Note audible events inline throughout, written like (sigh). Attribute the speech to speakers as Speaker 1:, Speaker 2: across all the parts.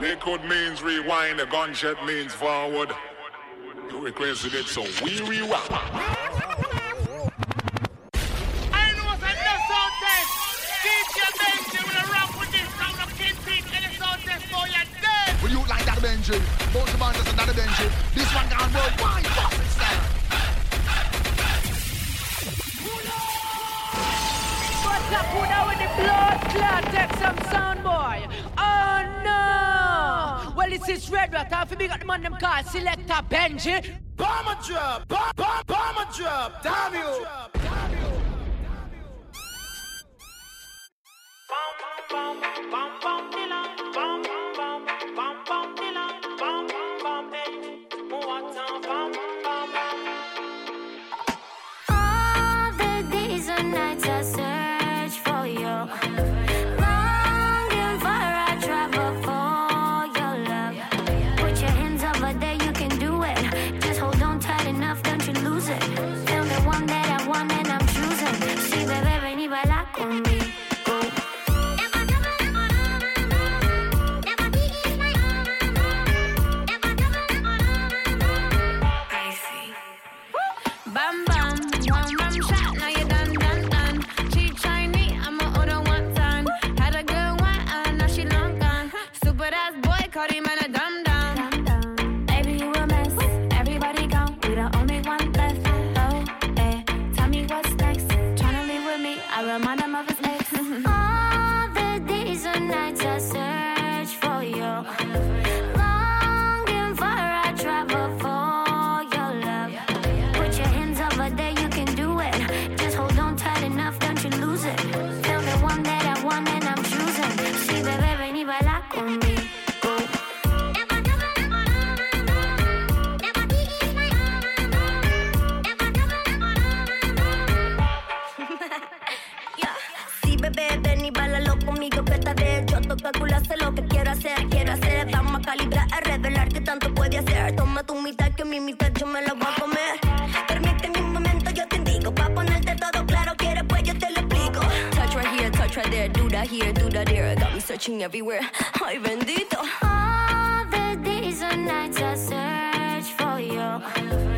Speaker 1: Liquid means rewind, a gunshot means forward. You requested it, so we rewind. I
Speaker 2: know what's in the sound test. DJ Benji will rock with this round of Kingpin in the sound test, so you're dead.
Speaker 3: Will you like that Benji? Both of us another Benji. This one gone worldwide, fucking style.
Speaker 4: What's up, who now with the blood clot? Take some sound, boy. Oh no! Police is red rat. Half big the man them car. Selector Benji.
Speaker 3: Bomber drop. Bomb bomb bomber drop.
Speaker 5: All the days and nights
Speaker 6: are. Searching everywhere. (laughs) Ay, bendito.
Speaker 5: All the days and nights I search for you.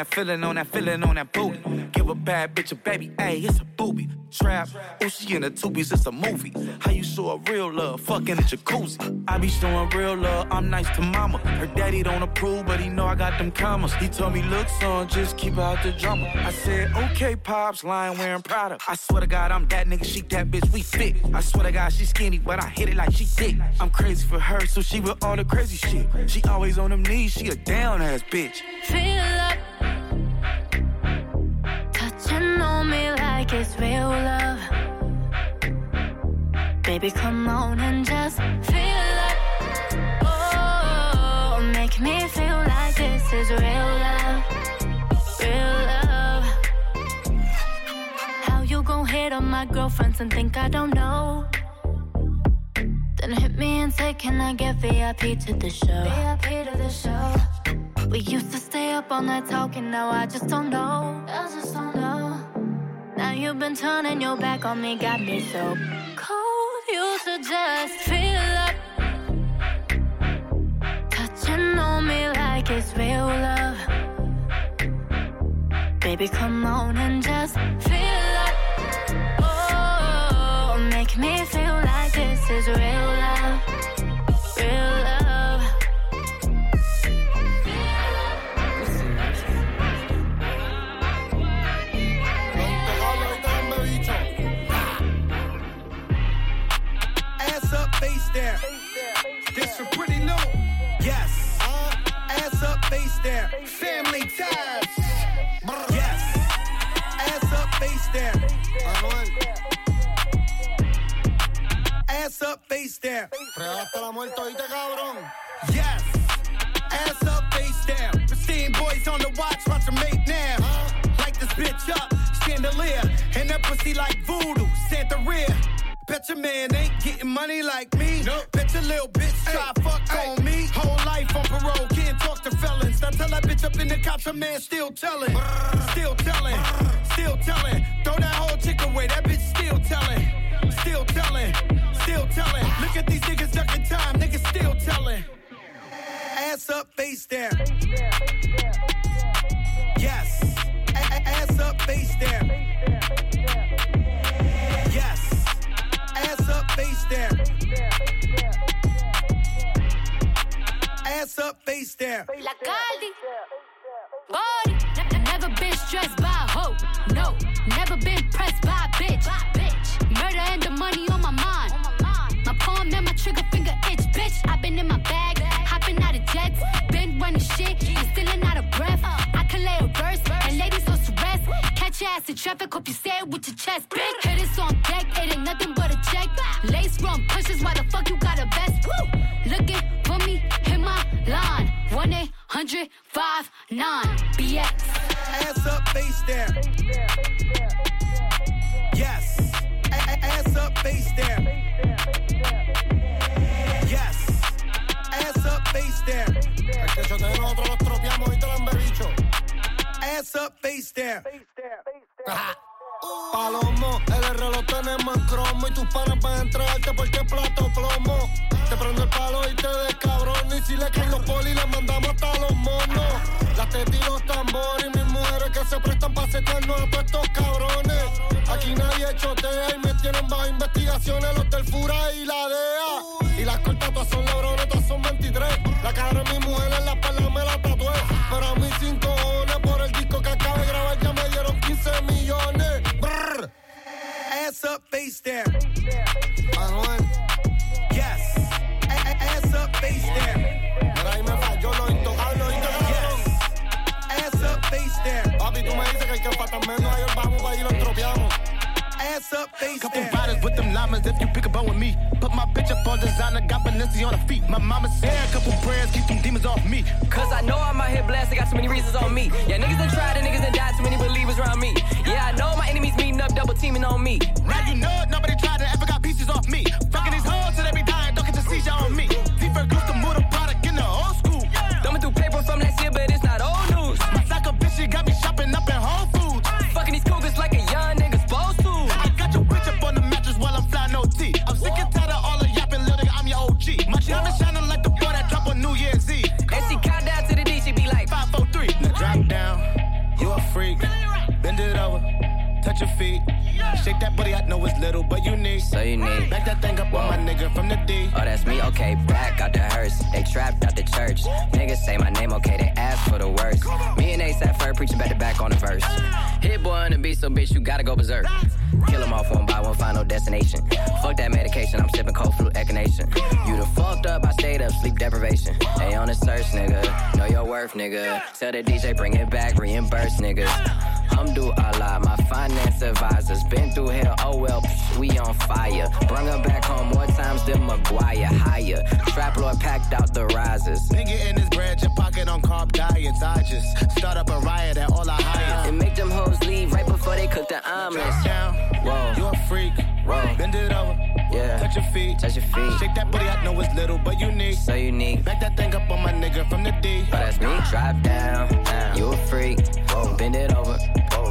Speaker 5: That,
Speaker 7: feeling on that, feeling on that booty. Give a bad bitch a baby, ayy, it's a booby. Trap, oh, she in the tubies, it's a movie. How you show a real love, fucking a jacuzzi. I be showing real love, I'm nice to mama. Her daddy don't approve, but he know I got them commas. He told me, look, son, just keep out the drama. I said, okay, pops, lying wearing Prada. I swear to God, I'm that nigga, she that bitch, we fit. I swear to God, she skinny, but I hit it like she thick. I'm crazy for her, so she with all the crazy shit. She always on them knees, she a down ass bitch.
Speaker 8: Feel up. Like it's real love. Baby, come on and just feel it. Oh, make me feel like this is real love. Real love. How you gon' hit on my girlfriends and think I don't know? Then hit me and say, Can I get VIP to the show? VIP to the show. We used to stay up all night talking, now I just don't know. I just don't know. How you been turning your back on me got me so cold. You should just feel up. Touching on me like it's real love. Baby, come on and just feel up. Oh, make me feel like this is real love.
Speaker 9: Down. This for pretty new. Yes. Uh, ass up, face down. Family ties. Yes. Ass up, face down. Ass up, face down.
Speaker 3: La muerte, cabrón.
Speaker 9: Yes. Ass up, face down. Pristine boys on the watch, watch them make now. Light this bitch up, chandelier. And that pussy like voodoo, Santería. Bet your man ain't getting money like me. Bet your little bitch try fuck on me. Whole life on parole, can't talk to felons. Now tell that bitch up in the cops, her man still telling. Still telling, still telling. Throw that whole chick away, that bitch still telling. Still telling, still telling. Look at these niggas ducking time, niggas still telling. Ass up, face down. Yes. A- a- ass up, face down. Ass up, face down. Ass up, face down.
Speaker 8: La Caldi. Body. Never been stressed by a hoe. No. Never been pressed by a bitch. Murder and the money on my mind. My palm and my trigger finger itch. Bitch, i been in my bag. Hopping out of jets. Been running shit. Catch your ass in traffic. Hope you say it with your chest. Big hitters on deck. It ain't nothing but a check. Lace run pushes. Why the fuck you got a vest? Woo! Looking for me. Hit my line. 1 800 59 BX.
Speaker 9: Ass up, face down. Yes. A- a- ass up, face down. Yes. Ass up, face down.
Speaker 3: El que chotea nosotros los tropeamos, oíste, lambebicho.
Speaker 9: Ass up, face down. (laughs)
Speaker 3: Palomo, el R lo tenemos en cromo y tus panas van a entregarte porque plato plomo. Te prendo el palo y te des cabrón. Y si le caen los polis, le mandamos hasta los monos. Las tetas los tambores y mis mujeres que se prestan para secarnos a todos estos cabrones. Aquí nadie chotea y me tienen bajo investigaciones los del y la DEA. Y las cortas todas son lebrones, todas son 23. La cara de mi mujer en la espalda me la
Speaker 9: Ass up, face down. Yes. A- a- ass up, face down.
Speaker 3: por falló lo intocable, ¿oíste, cabrón?
Speaker 9: Yes. Ass up, face down.
Speaker 3: Papi, tú me dices que el que falta menos ayer vamos para allí los tropeamos.
Speaker 9: Ass up, face
Speaker 10: Couple
Speaker 9: down.
Speaker 10: riders with them llamas if you pick a bone with me. Put my bitch up on designer, got Balenci on her feet. My mama said a couple prayers, keep them demons off me.
Speaker 11: Cause I know I'm out here blessed, I got too many reasons on me. Yeah, niggas done tried and niggas done died, too many believers around me. Yeah, I know my enemies meeting up, double teaming on me.
Speaker 10: Now you know it, nobody tried to ever got pieces off me. Fucking these hoes till they be dying, don't get the seizure on me. Deeper your feet. Shake that booty, I know it's little, but unique.
Speaker 11: So unique.
Speaker 10: Back that thing up on my nigga from the D.
Speaker 11: Oh, that's me, okay, back out the hearse. They trapped out the church. Niggas say my name, okay, they ask for the worst. Me and Ace at first preaching back to back on the verse. Hit-Boy on the beat, so bitch, you gotta go berserk. Kill 'em off one by one, final destination. Fuck that medication, I'm sipping cold flu echinacea. You done fucked up, I stayed up, sleep deprivation. They on the search, nigga. Know your worth, nigga. Tell the DJ, bring it back, reimburse, niggas. Hamdu Allah, my finance advisors. Been through hell, oh well, psh, we on fire. Bring her back home more times than Maguire. Higher. Trap Lord packed out the risers.
Speaker 10: Nigga in his bread, your pocket on carb diets. I just start up a riot at all I hire.
Speaker 11: And make them hoes leave right before they cook the omelets.
Speaker 10: Down,
Speaker 11: Whoa.
Speaker 10: you a freak.
Speaker 11: Whoa.
Speaker 10: Bend it over,
Speaker 11: Yeah.
Speaker 10: touch your feet.
Speaker 11: Touch your feet.
Speaker 10: Shake that booty, I know it's little, but unique.
Speaker 11: So unique.
Speaker 10: Back that thing up on my nigga from the D.
Speaker 11: But that's me. Drop down. You a freak. Bend it over.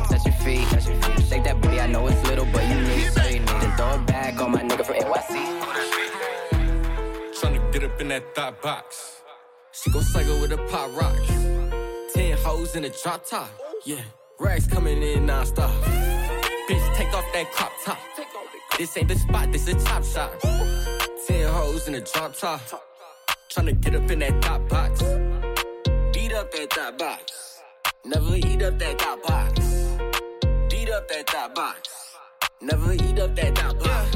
Speaker 11: Touch your feet. Touch your feet. Shake that booty. I know it's little, but you need. So you need. Then throw it back on my nigga from NYC.
Speaker 12: Tryna get up in that thought box. She gon' cycle with a pop rocks. Ten hoes in a drop top. Yeah. Racks coming in non-stop. Bitch, take off that crop top. This ain't the spot, this a top shot. Ten hoes in a drop top. Tryna get up in that top box. Beat up that top box. Never eat up that top box. Beat up that top box. Never eat up that top box.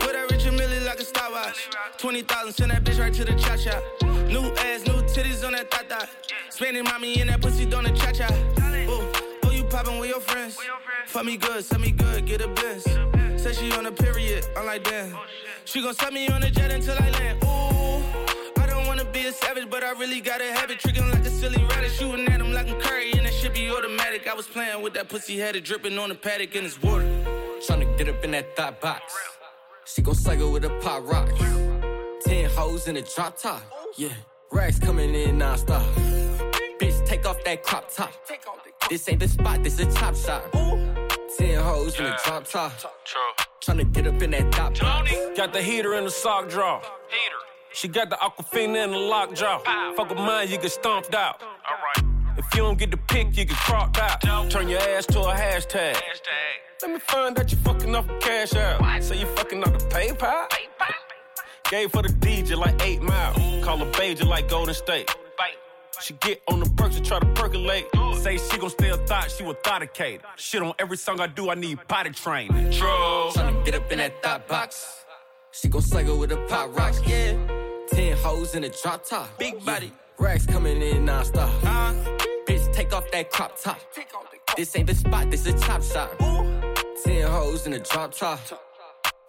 Speaker 13: Put that Richard Mille like a stopwatch. 20,000, send that bitch right to the cha cha. New ass, new titties on that thot thot. Spending mommy in that pussy doing the cha cha. Ooh, oh, poppin' with your friends. Fuck me good, send me good, get a biz. Said she on a period, I'm like, damn. Oh, she gon' set me on a jet until I land. Ooh, I don't wanna be a savage, but I really gotta have it. Trickin' like a silly rabbit, shooting at him like I'm Curry, and that shit be automatic. I was playing with that pussy, had it dripping on the paddock in his water.
Speaker 12: Tryna get up in that thought box. She gon' cycle with a pop rock. Ten hoes in a drop top. Yeah, racks coming in non-stop. Bitch, take off that crop top. This ain't the spot, this a top shot. Ten hoes in a drop top. Tryna get up in that top box.
Speaker 14: Got the heater in the sock drawer. Heater. She got the aquafina in the lock jaw. Fuck with mine, you get stomped out. If you don't get the pick, you get cropped out. Turn your ass to a hashtag. Let me find out you fucking off the cash out. Say you fucking off the PayPal. Gave for the DJ like 8 Mile. Call her Beja like Golden State. She get on the perks and try to percolate. Say she gon' stay a thought, she would thoughticate. Shit on every song I do, I need potty training. True.
Speaker 12: Tryna get up in that thought box. She gon' cycle with a pop rock. Yeah. Ten hoes in a drop top. Big body. Racks coming in non-stop. Bitch, take off that crop top. This ain't the spot, this a top shop. Ten hoes in a drop top.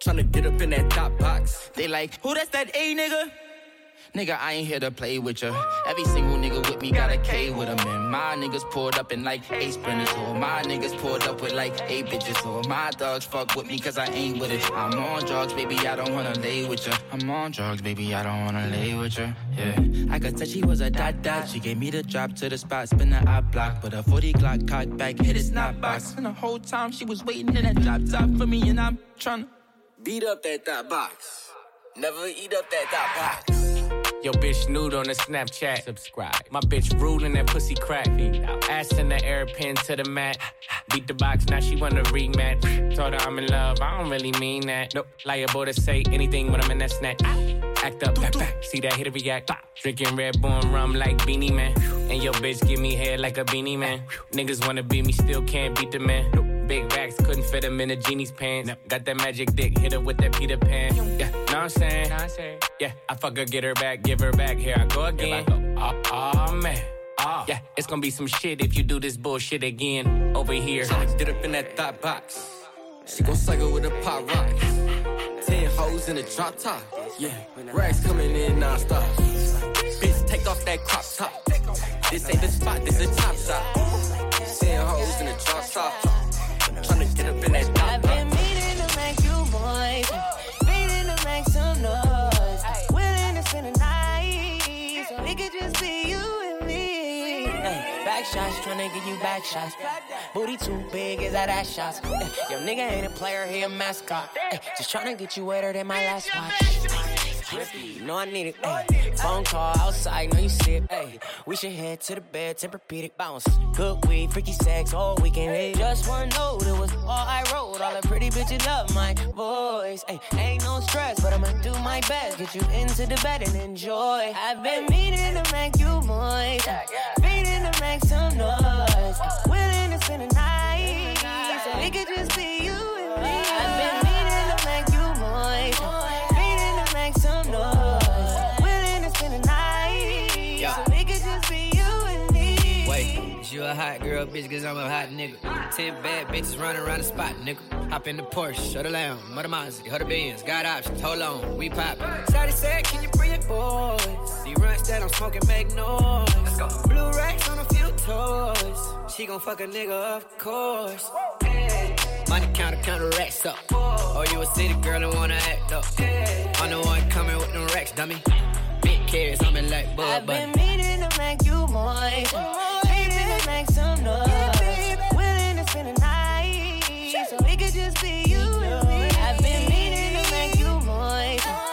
Speaker 12: Tryna get up in that top box.
Speaker 15: They like, who that's that A nigga? Nigga, I ain't here to play with ya. Every single nigga with me got a K with them. And my niggas pulled up in like eight sprinters. Or my niggas pulled up with like eight bitches. Or my dogs fuck with me cause I ain't with it. I'm on drugs, baby, I don't wanna lay with ya. I'm on drugs, baby, I don't wanna lay with ya. Yeah. I could tell she was a dot dot. She gave me the drop to the spot, spin the eye block. But a 40 clock cock back, hit his snap box. And the whole time she was waiting in that drop top for me. And I'm tryna
Speaker 12: Beat up that thought box. Never eat up that thought box.
Speaker 16: Yo, bitch nude on the Snapchat. Subscribe. My bitch rude in that pussy crack. Ass in the air, pin to the mat. Beat the box, now she wanna rematch. Told her I'm in love, I don't really mean that. Nope, liable to say anything when I'm in that snack. Act up, back, back. See that hit a react. Drinking Red Bull and rum like Beenie Man. And yo, bitch give me head like a beanie man. Niggas wanna beat me, still can't beat the man. Big racks couldn't fit him in a genie's pants. Got that magic dick, hit her with that Peter Pan. Yeah, know what I'm saying? Yeah, I fuck her, get her back, give her back. Here I go again. Oh, oh, man. Oh. Yeah, it's gonna be some shit if you do this bullshit again over here.
Speaker 12: Tryna get up in that thought box. She gon' cycle with a pop rock. Ten hoes in a drop top. Yeah, racks coming in non-stop. Bitch, take off that crop top. This ain't the spot, this a top shot. Ten hoes in a drop top. Tryna get up in that thought
Speaker 17: I've been meaning to make you moist, meaning to make some noise, willing to spend the night so it could just be you and me. Back shots, tryna get you back shots. Booty too big, is that ass shots? Your nigga ain't a player, he a mascot. Just tryna get you wetter than my last watch. You know I need it. Ay. Phone call outside, know you sip. Ay. We should head to the bed, Tempur-Pedic bounce. Good weed, freaky sex all weekend. Ay. Just one note, it was all I wrote. All the pretty bitches love my voice. Ay. Ain't no stress, but I'ma do my best. Get you into the bed and enjoy. I've been meaning to make you moist. Meaning to make some noise. Willing to spend the night. So it could just be you and me. You
Speaker 15: a hot girl, bitch, cause I'm a hot nigga. Ten bad bitches running around the spot, nigga. Hop in the Porsche, or the Lamb, or the Mazda, or the Benz. Got options, hold on, we poppin'. Shawty said, can you bring it, boys? The runs that I'm smoking make noise. Let's go. Blue racks on a few toys. She gon' fuck a nigga, of course. Hey. Money counter, counter racks up. Oh, you a city girl and wanna act up. I'm the one coming with them racks, dummy. Big carrots, I'm in like Bud
Speaker 17: I've been meaning to make you moist. Make some noise. Willing to spend the night. So it could just be you and me. I've been meaning to make you moist.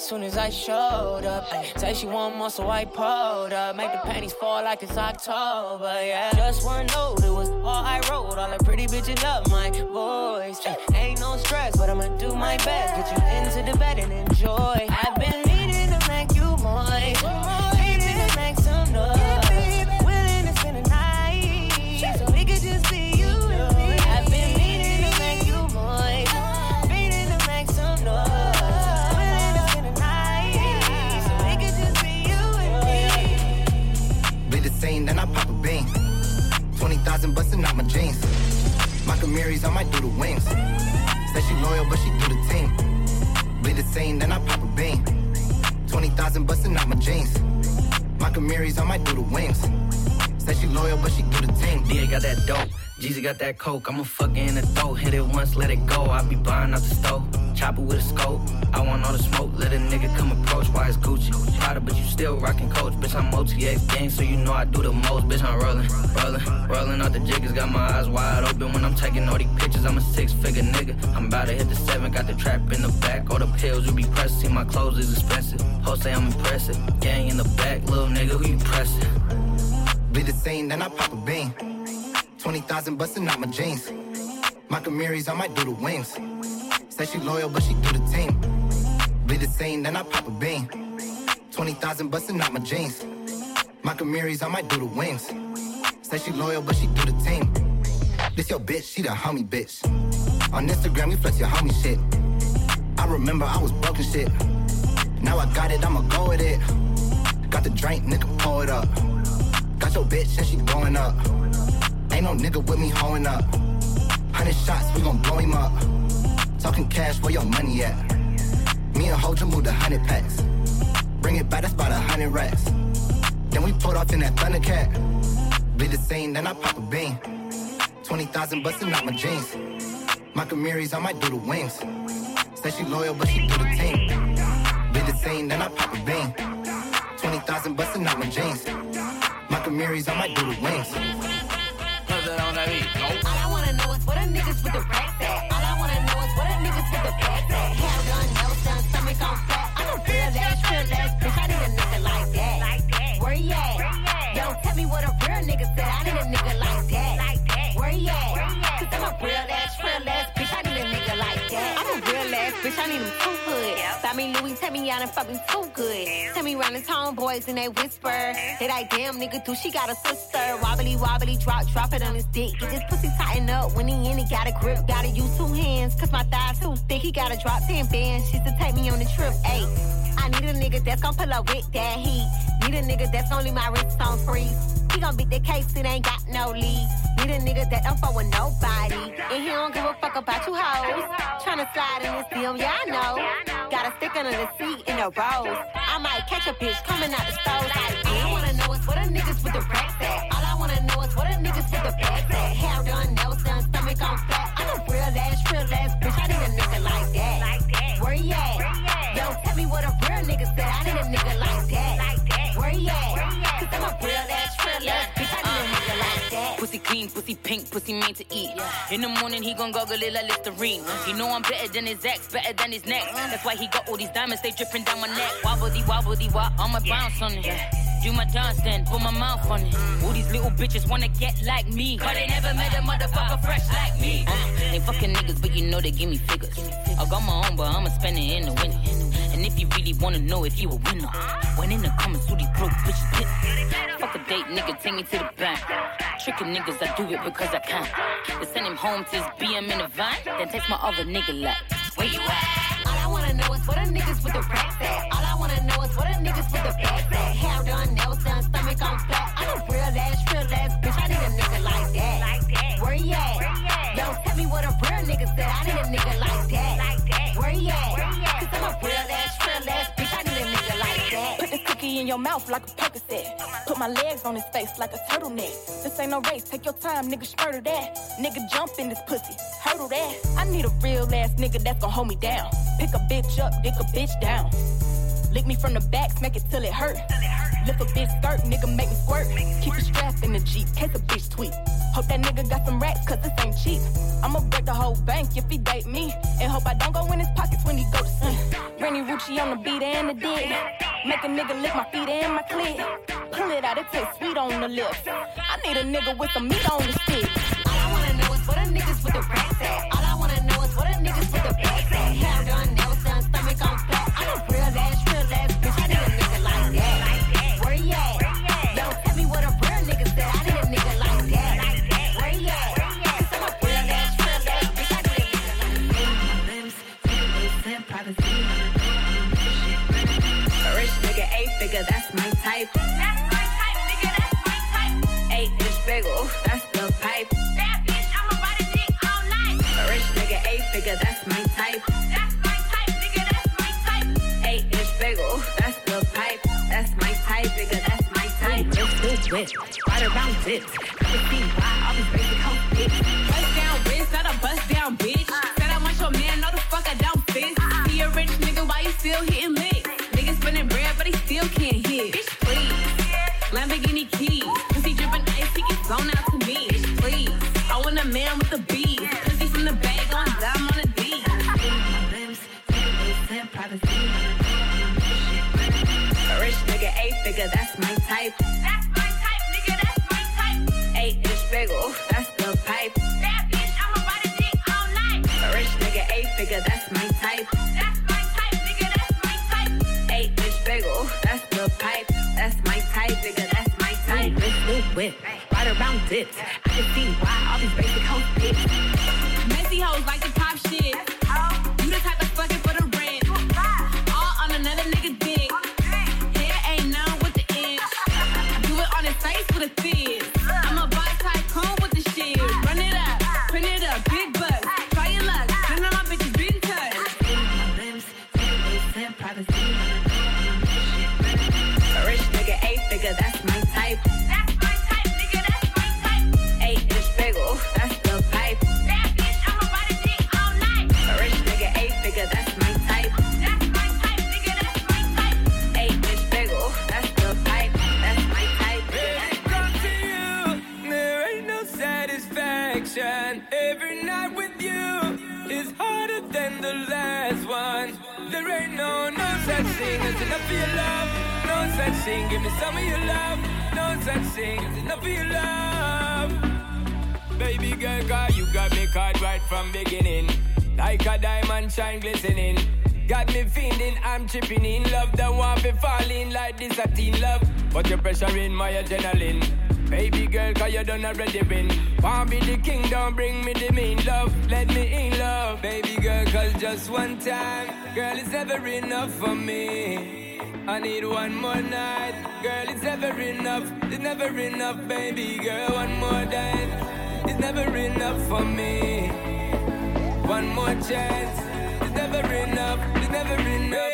Speaker 18: As soon as I showed up. Say she want more, so I pulled up. Make the panties fall like it's October, yeah. Just one note, it was all I wrote. All the pretty bitches love my voice. Ain't no stress, but I'ma do my best. Get you into the bed and enjoy. I've been
Speaker 19: same, then I pop a bean. 20,000 busting out my jeans. My Camaries, I might do the wings. Say she loyal, but she do the team. Be the same, then I pop a bean. 20,000 busting out my jeans. My Camaries, I might do the wings. Say she loyal, but she do the team.
Speaker 12: DA got that dope. Jeezy got that coke. I'ma fuck in the throat. Hit it once, let it go. I be buying out the stove. Chopper with a scope. I want all the smoke. Let a nigga come approach. Why it's Gucci? Prada, but you still rockin' coach. Bitch, I'm OTX gang, so you know I do the most. Bitch, I'm rollin', rollin', rollin' out the jiggers. Got my eyes wide open when I'm taking all these pictures. I'm a six figure nigga. I'm about to hit the seven. Got the trap in the back. All the pills you be pressing. My clothes is expensive. Hoes say I'm impressive. Gang in the back, little nigga, who you pressin'?
Speaker 19: Be the same, then I pop a bean. 20,000 busting out my jeans. My Camaries, I might do the wings. Say she loyal, but she do the team. Be the same, then I pop a bean. 20,000 busting out my jeans. My Camaries, I might do the wings. Say she loyal, but she do the team. This your bitch, she the homie bitch. On Instagram, you flex your homie shit. I remember I was broken shit. Now I got it, I'ma go with it. Got the drink, nigga, pour it up. Got your bitch and she blowing up. Ain't no nigga with me hoeing up. Hundred shots, we gon' blow him up. Talking cash, where your money at? Me and Hoja moved a hundred packs. Bring it back, that's about a hundred racks. Then we pulled off in that Thundercat. Be the same, then I pop a bean. 20,000 busting out my jeans. My Camaries, I might do the wings. Say she loyal, but she do the team. Be the same, then I pop a bean. 20,000 busting out my jeans. My Camaries, I might do the wings.
Speaker 18: All I wanna know is what a niggas with the racks at. All I wanna know is what a niggas with the bags at. Hair done, nails done, stomach on flat. I'm a real ass, real ass bitch. I need a nigga like that. Where you at? Don't tell me what a real nigga said. I need a nigga like that. Where you at? Cause I'm a real Me y'all fuck me too good. Tell me round the town boys and they whisper. They like, damn nigga, do she got a sister? Wobbly, wobbly, drop, drop it on his dick. Get this pussy tighten up when he in it. Got a grip, gotta use two hands. Cause my thighs too thick. He gotta drop 10 bands. She's to take me on the trip. Ayy, I need a nigga that's gonna pull up with that heat. Need a nigga that's only my wrist on freeze. Gon' beat the case, it ain't got no lead. Need a nigga that don't fuck with nobody. And he don't give a fuck about you hoes. Tryna slide in this DM, oh, yeah, I know. Got a stick under the seat in the rose. I might catch a bitch coming out the stove like All I wanna know is what a niggas with the racks at. All I wanna know is what a niggas with the bags at. Hair done, nails done, stomach on
Speaker 20: pussy pink, pussy made to eat. In the morning, he gon' goggle it like Listerine. He know I'm better than his ex, better than his next. That's why he got all these diamonds, they dripping down my neck. Wobbledy, wobbledy, wop, I'ma bounce on it. Do my dance then, put my mouth on it. All these little bitches wanna get like me. But they never met a motherfucker fresh like me. Uh, they fucking niggas, but you know they give me figures. I got my own, but I'ma spend it in the winter. And if you really wanna know if you a winner, when in the comments, all these broke bitches pit. Fuck a date, nigga, take me to the bank. Tricking niggas, I do it because I can. They send him home to his BM in a van, then text my other nigga like, where you at?
Speaker 18: All I wanna know is what a niggas with the racks at. All I wanna know is what a niggas with the bags at. Hair done, nails done, stomach on flat. I'm a real ass, real ass bitch. I need a nigga like that. Like that. Where you at? Don't tell me what a real nigga said. I need a nigga like that.
Speaker 21: In your mouth like a Percocet. Put my legs on his face like a turtleneck. This ain't no race, take your time, nigga, murder that. Nigga, jump in this pussy, hurdle that. I need a real ass nigga that's gon' hold me down. Pick a bitch up, dick a bitch down. Lick me from the back, smack it till it hurt. Lift a bitch skirt, nigga, make me squirt. Keep a strap in the Jeep, case a bitch tweet. Hope that nigga got some racks, cause this ain't cheap. I'ma break the whole bank if he date me. And hope I don't go in his pockets when he go to sleep. Granny Rucci on the beat and the dick. Make a nigga lick my feet and my clit. Pull it out, it tastes sweet on the lips. I need a nigga with some meat on the stick.
Speaker 22: All I wanna know is what the niggas with the racks at. All I wanna know is what the niggas with the bags at. Hair done, nails done, stomach on flat.
Speaker 23: Type. That's my type, nigga, that's my type. Eight inch bagel, that's the pipe. That bitch, I'ma ride a dick all night. A rich nigga, eight figure, that's my type. That's my type, nigga, that's my type. Eight inch bagel, that's the pipe. That's my type, nigga, that's my type. Right around dips. I can see why all these basic hoes bitch. Right around it. I can see
Speaker 24: enough your love. No such thing, give me some of your love. No such thing as enough of your love. Baby girl, cause you got me caught right from beginning. Like a diamond shine glistening. Got me feeling I'm tripping in love. Don't want to fall in like this a teen love. But your pressure in my adrenaline. Baby girl, cause you done already win. Want be the king, don't bring me the mean love. Let me in love. Baby girl, cause just one time, girl, it's never enough for me. I need one more night, girl, it's never enough. It's never enough, baby girl, one more night. It's never enough for me. One more chance, it's never enough. It's never enough.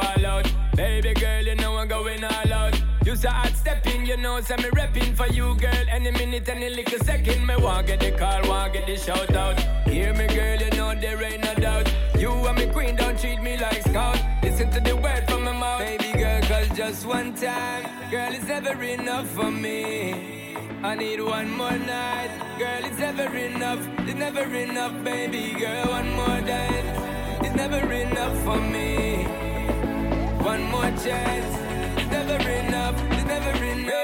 Speaker 24: Fall out. Baby girl, you know I'm going all out. You say hot stepping, you know, say me repping for you, girl. Any minute, any little second, me want get the call, want get the shout out. Hear me, girl, you know there ain't no doubt. You and me queen, don't treat me like scout. Listen to the word from my mouth, baby girl, cause just one time, girl, it's never enough for me. I need one more night, girl, it's never enough. It's never enough, baby girl, one more night. It's never enough for me. One more chance, it's never enough. It's never enough.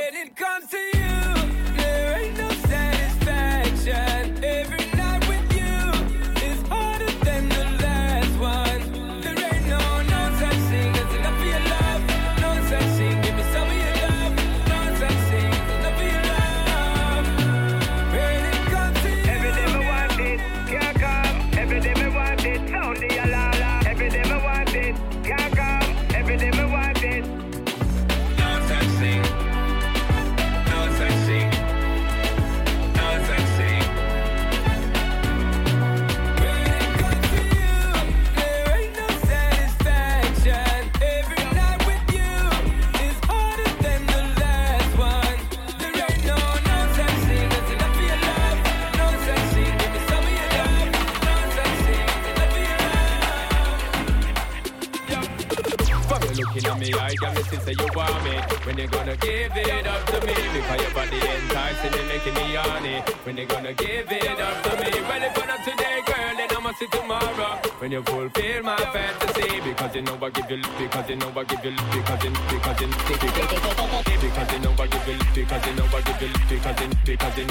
Speaker 16: Still say you want me. When you gonna give it up to me? Because your body enticing me, making me horny. When you gonna give it up to me? Ready for not today, girl, see tomorrow. When you fulfill my fantasy, because you know I give you, because you know I give you, because you, because you, because you know I give you, because you know I give you, because you, because you,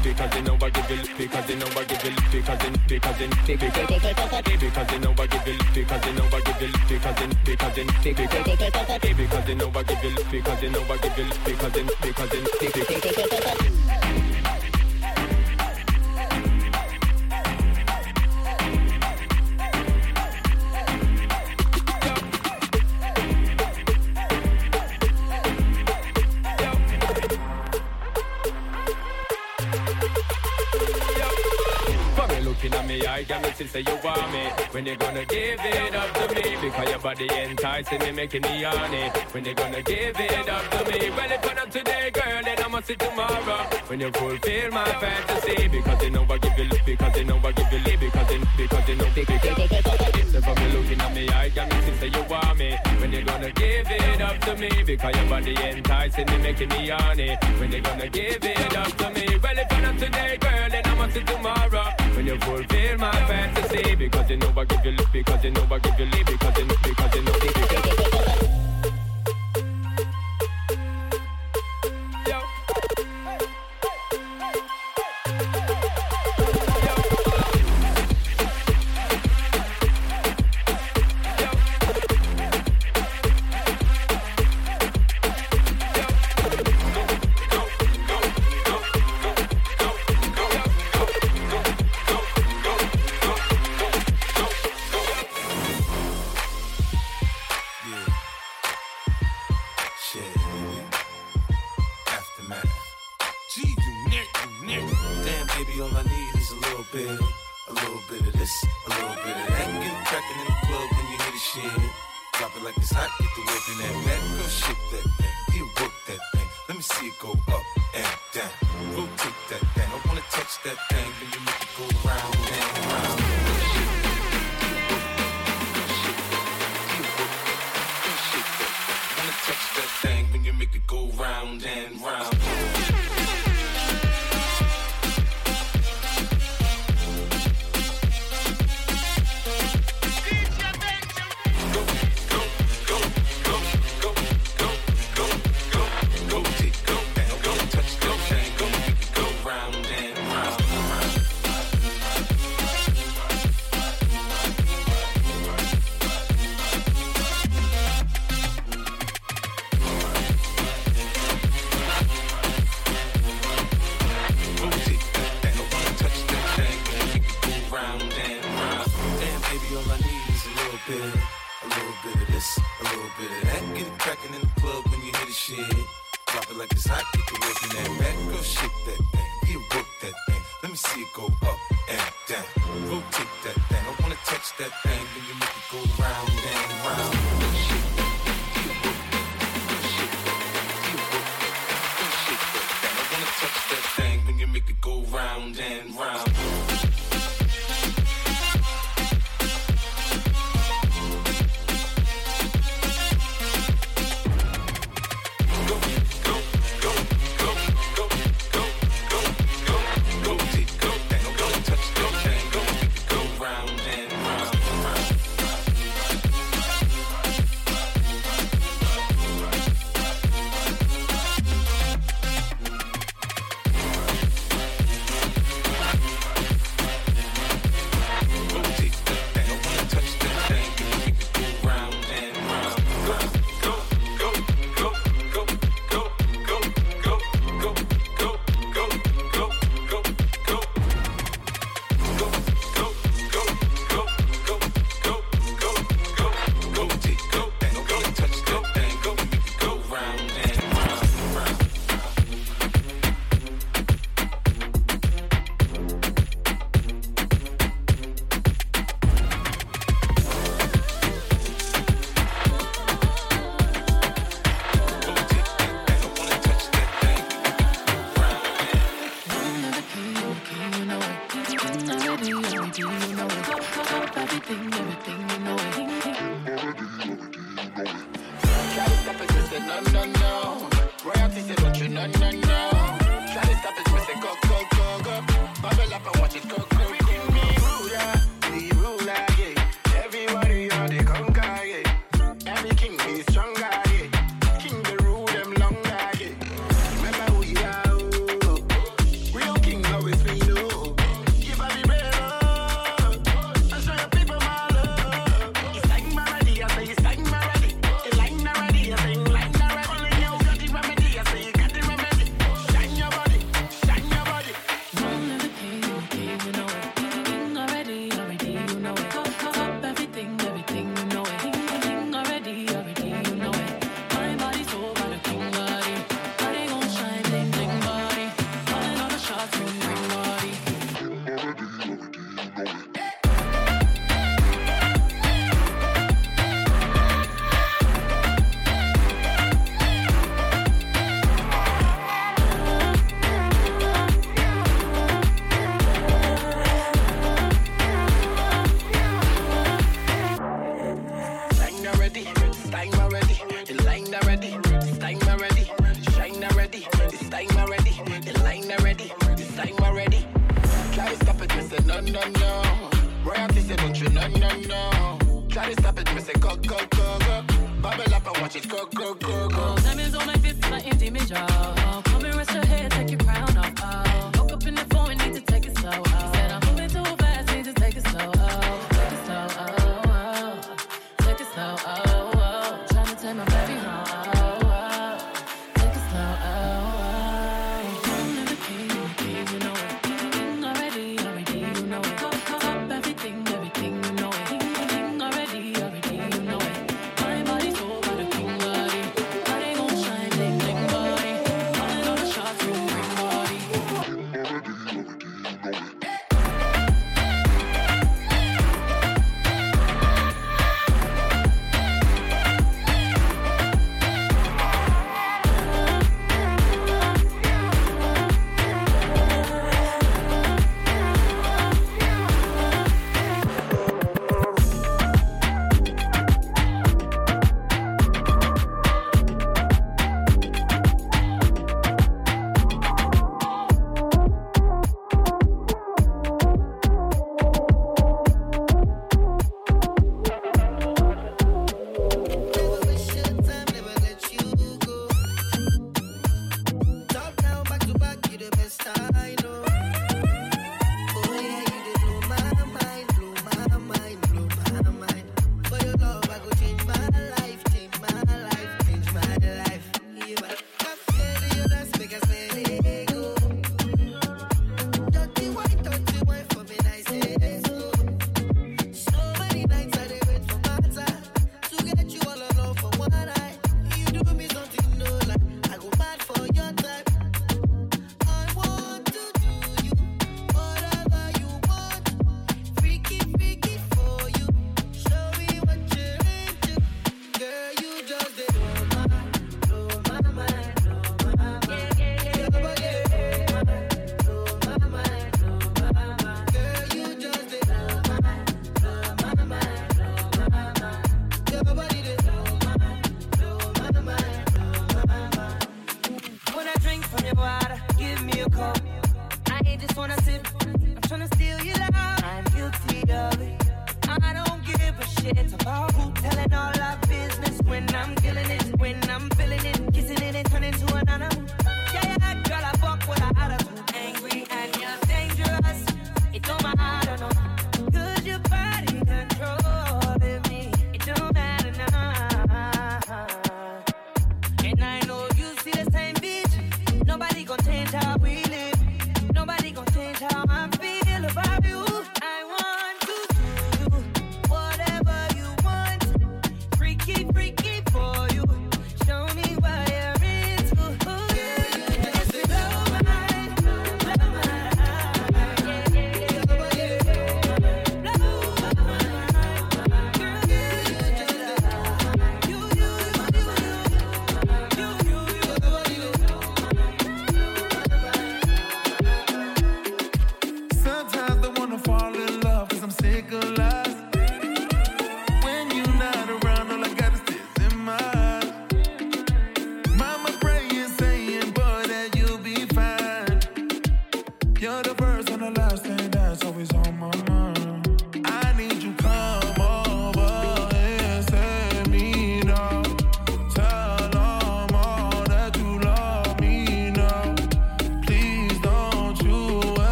Speaker 16: because you know I give you, because you know I give you, because you, because you, because you know I give you, because you know I give you, because you, because you, because you know I give you, because you know I give you, because you, because you, because you. Me, me still say you want me. When you gonna give it up to me? Because your body enticing me, making me horny. When you gonna give it up to me? Well, if not today, girl, then I'ma see tomorrow. When you fulfill my fantasy, because you know I give you, because you know I give you, because you, because you know, because so from you looking at me, I got me say you want me. When you gonna give it up to me? Because your body enticing me, making me horny. When you gonna give it up to me? Well, if not today, girl, then I'ma see tomorrow. When you fulfill my fantasy, because you know I give you, because you know I give you, leave because you, because you know, because
Speaker 25: Shit.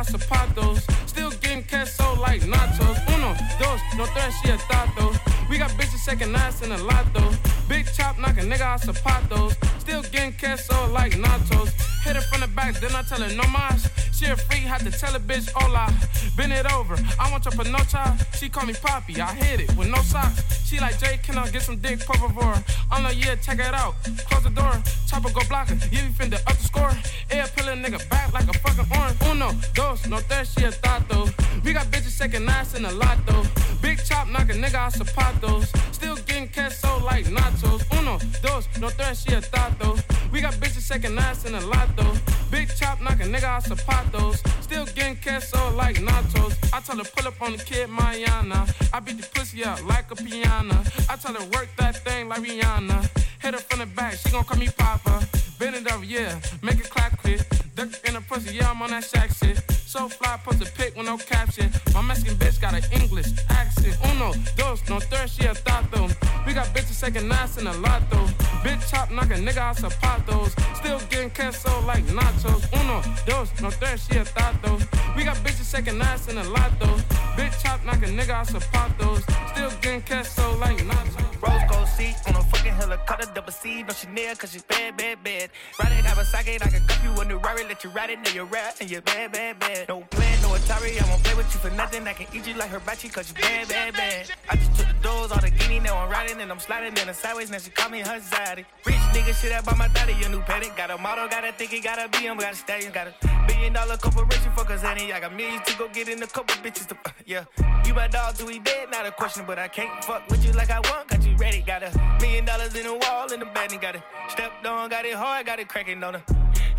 Speaker 25: A
Speaker 26: out zapatos. Still getting queso like nachos. Uno, dos, no tres, y el tato. We got bitches shaking ass in a lot though. Big chop knock a nigga out zapatos. Still getting queso like nachos. Hit her from the back, then I tell her no mas. She a freak, had to tell a bitch hola. Bend it over, I want your panocha. She call me Poppy, I hit it with no socks. She like Jay, can I get some dick, favor? I'm like, yeah, check it out. Close the door, chopper go block her. Yeah, we finna up the score. Air pill a nigga back like a fucking orange. Uno, dos, no tres, she a tato. We got bitches shaking ass in a lot though. Big chop knock a nigga out zapatos. Still getting queso like nachos. Uno, dos, no tres, she a tato. We got bitches shaking ass in a lot though. Big chop knock a nigga out zapatos. Still getting queso like nachos. I tell her pull up on the kid Mariana. I beat the pussy up like a piano. I tell her work that thing like Rihanna. Hit her from the back, she gon' call me Papa. Bend it up, yeah, make it clap quick. In a pussy, yeah, I'm on that shack shit. So fly, post a pic with no caption. My Mexican bitch got an English accent. Uno, dos, no tres, she a tato. We got bitches shaking ass in a lot though. Big chop knock a nigga out zapatos. Still getting queso like nachos. Uno, dos, no tres, she a though. We got bitches shaking ass in a lot though. Big chop knock a nigga out zapatos. Still getting queso like nachos.
Speaker 27: Rose gold seat on a fucking helicopter, double C, no Chanel, cause she's bad, bad, bad. Ride it, Kawasaki, I can cup you a new Rari, let you ride it, now you're rap, and you're bad, bad, bad. No plan, no Atari, I won't play with you for nothing, I can eat you like hibachi, cause you bad, bad, bad. I just took the doors, all the guinea, now I'm riding, and I'm sliding in the sideways, now she call me her zaddy. Rich nigga, shit out by my daddy, your new petty. Got a model, got a think got a BM, got a stallion, got a billion dollar corporation for Kazani. I got millions to go get in a couple bitches to, uh, yeah. You my dog do we dead, not a question, but I can't fuck with you like I want, got you ready. Got a million dollars in the wall, in the bed, and got it stepped on, got it hard, got it cracking on her.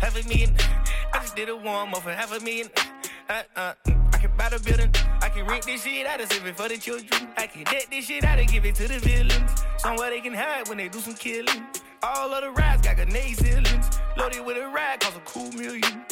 Speaker 27: Half a million, I just did a warm up for half a million. Uh, uh, I can buy the building, I can rent this shit out and save it for the children. I can debt this shit out and give it to the villains. Somewhere they can hide when they do some killing. All of the rides got grenade ceilings. Loaded with a ride, cost a cool million.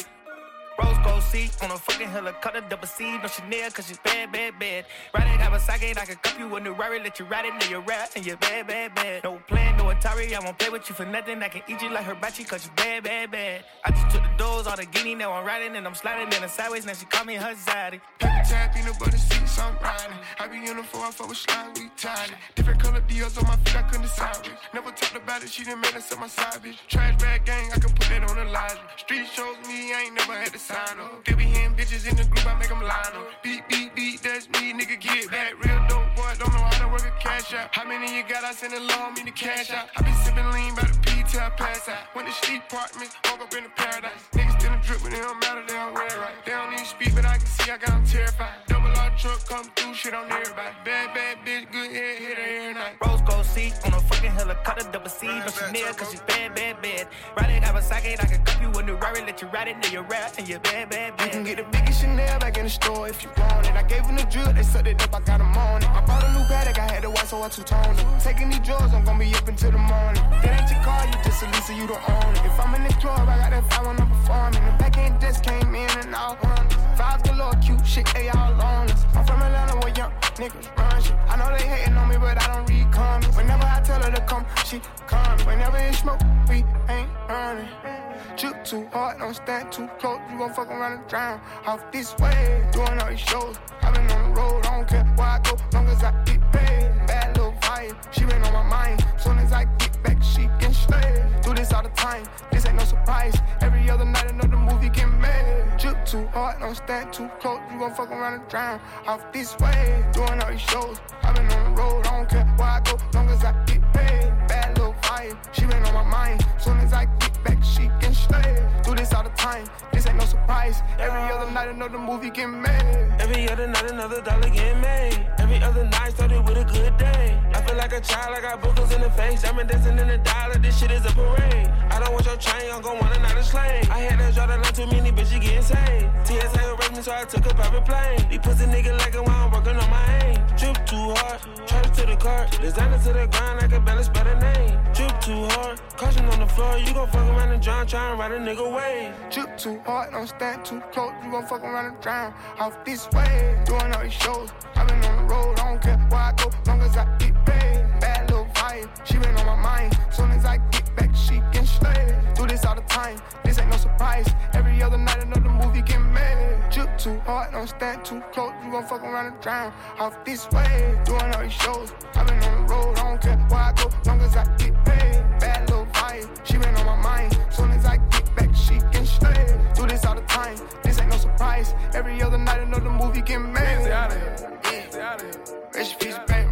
Speaker 27: Rose gold seat on a fucking helicopter, double C, no Chanel, cause she's bad, bad, bad. Ride it, Kawasaki, I can cup you a new Rari, let you ride it, now you're rap, and you're bad, bad, bad. No plan, no Atari, I won't play with you for nothing, I can eat you like hibachi, cause you bad, bad, bad. I just took the doors, all the guinea, now I'm riding, and I'm sliding in the sideways, now she call me her zaddy.
Speaker 28: Paper tap, peanut butter seats, I'm riding. I be in four, I fuck with slime, we tied it. Different color deals on my feet, I couldn't decide which. Never talked about it, she done made us up my side, bitch. Trash bag gang, I can put that on the line. Street shows me, I ain't never had to sign up. They be hitting bitches in the group, I make them line up. Beat, beat, beat, that's me, nigga, get back. Real dope boy, don't know how to work a cash out. How many you got? I send it long, me the cash out. I be sipping lean by the P till I pass out. When the street apartments, woke up in the paradise. Niggas still a drip, but it don't matter, they don't wear right. They don't even speak, but I can see I got them terrified. Double R truck come through, shit on everybody. Bad, bad bitch, good head, hit her every night.
Speaker 27: Rose gold seat on a fucking helicopter, double C, no Chanel, cause she's bad, bad, bad. Ride it, Kawasaki, I can cup you a new Rari, let you ride it, now you're rap, and you're bad, bad, bad.
Speaker 28: You can get the biggest Chanel back in the store if you want it. I gave them the drill, they sucked it up, I got them on it. I bought a new Patek, I had to watch, so I two-toned it. Taking these drugs, I'm gonna be up until the morning. That ain't your car, you just a you don't own it. If I'm in the club, I got that fire when I'm performing. The back end just came in and out. Vibes galore, cute shit, they all on us. I'm from Atlanta where young niggas run shit. I know they hating on me, but I don't read comments. Whenever I tell her to come, she come. Whenever it's smoke, we ain't running. Drip too hard, don't stand too close. You gon' fuck around and drown. Off this way, doing all these shows. i been on the road, I don't care where I go, long as I get paid. Bad little vibe, she been on my mind. Soon as I get Do this all the time, this ain't no surprise. Every other night, another movie get made. Drip too hard, don't stand too close. You gon' fuck around and drown. Off this way, doing all these shows. i been on the road, I don't care where I go, long as I she been on my mind. Soon as I get back, she can slay. Do this all the time, this ain't no surprise. Every other night, another movie get made.
Speaker 27: Every
Speaker 26: other night, another dollar get made. Every other night started with a good day. I feel like a child, I got bookers in the face. I'm dancing in the dollar, this shit is a parade. I don't want your chain, I'm gon' want another slave. I had to draw the line, too many bitches getting saved. TSA arrested me, so I took a private plane. These pussy niggas like it while I'm working on my aim. Too hard, it to the cart. Designer to the ground, can barely spell the name. Drip too hard, caution on the floor. You gon' fuck around and drown, try and ride a nigga wave.
Speaker 28: Drip too hard, don't stand too close. You gon' fuck around and drown. Off this way, doing all these shows. i been on the road, I don't care where I go, long as I get paid. Bad little vibe, she been on my mind. Soon as I get back, she can slay. Do this all the time, this ain't no surprise. Every other night, another movie get Drip too hard, don't stand too close. You gon' fuck around and drown. Off this way, doing all these shows. I've been on the road, I don't care where I go, long as I get paid. Bad little vibe, she been on my mind. Soon as I get back, she can slay. Do this all the time, this ain't no surprise. Every other night, another movie get made.
Speaker 26: Stay out of here.
Speaker 28: Yeah. Rich piece of showing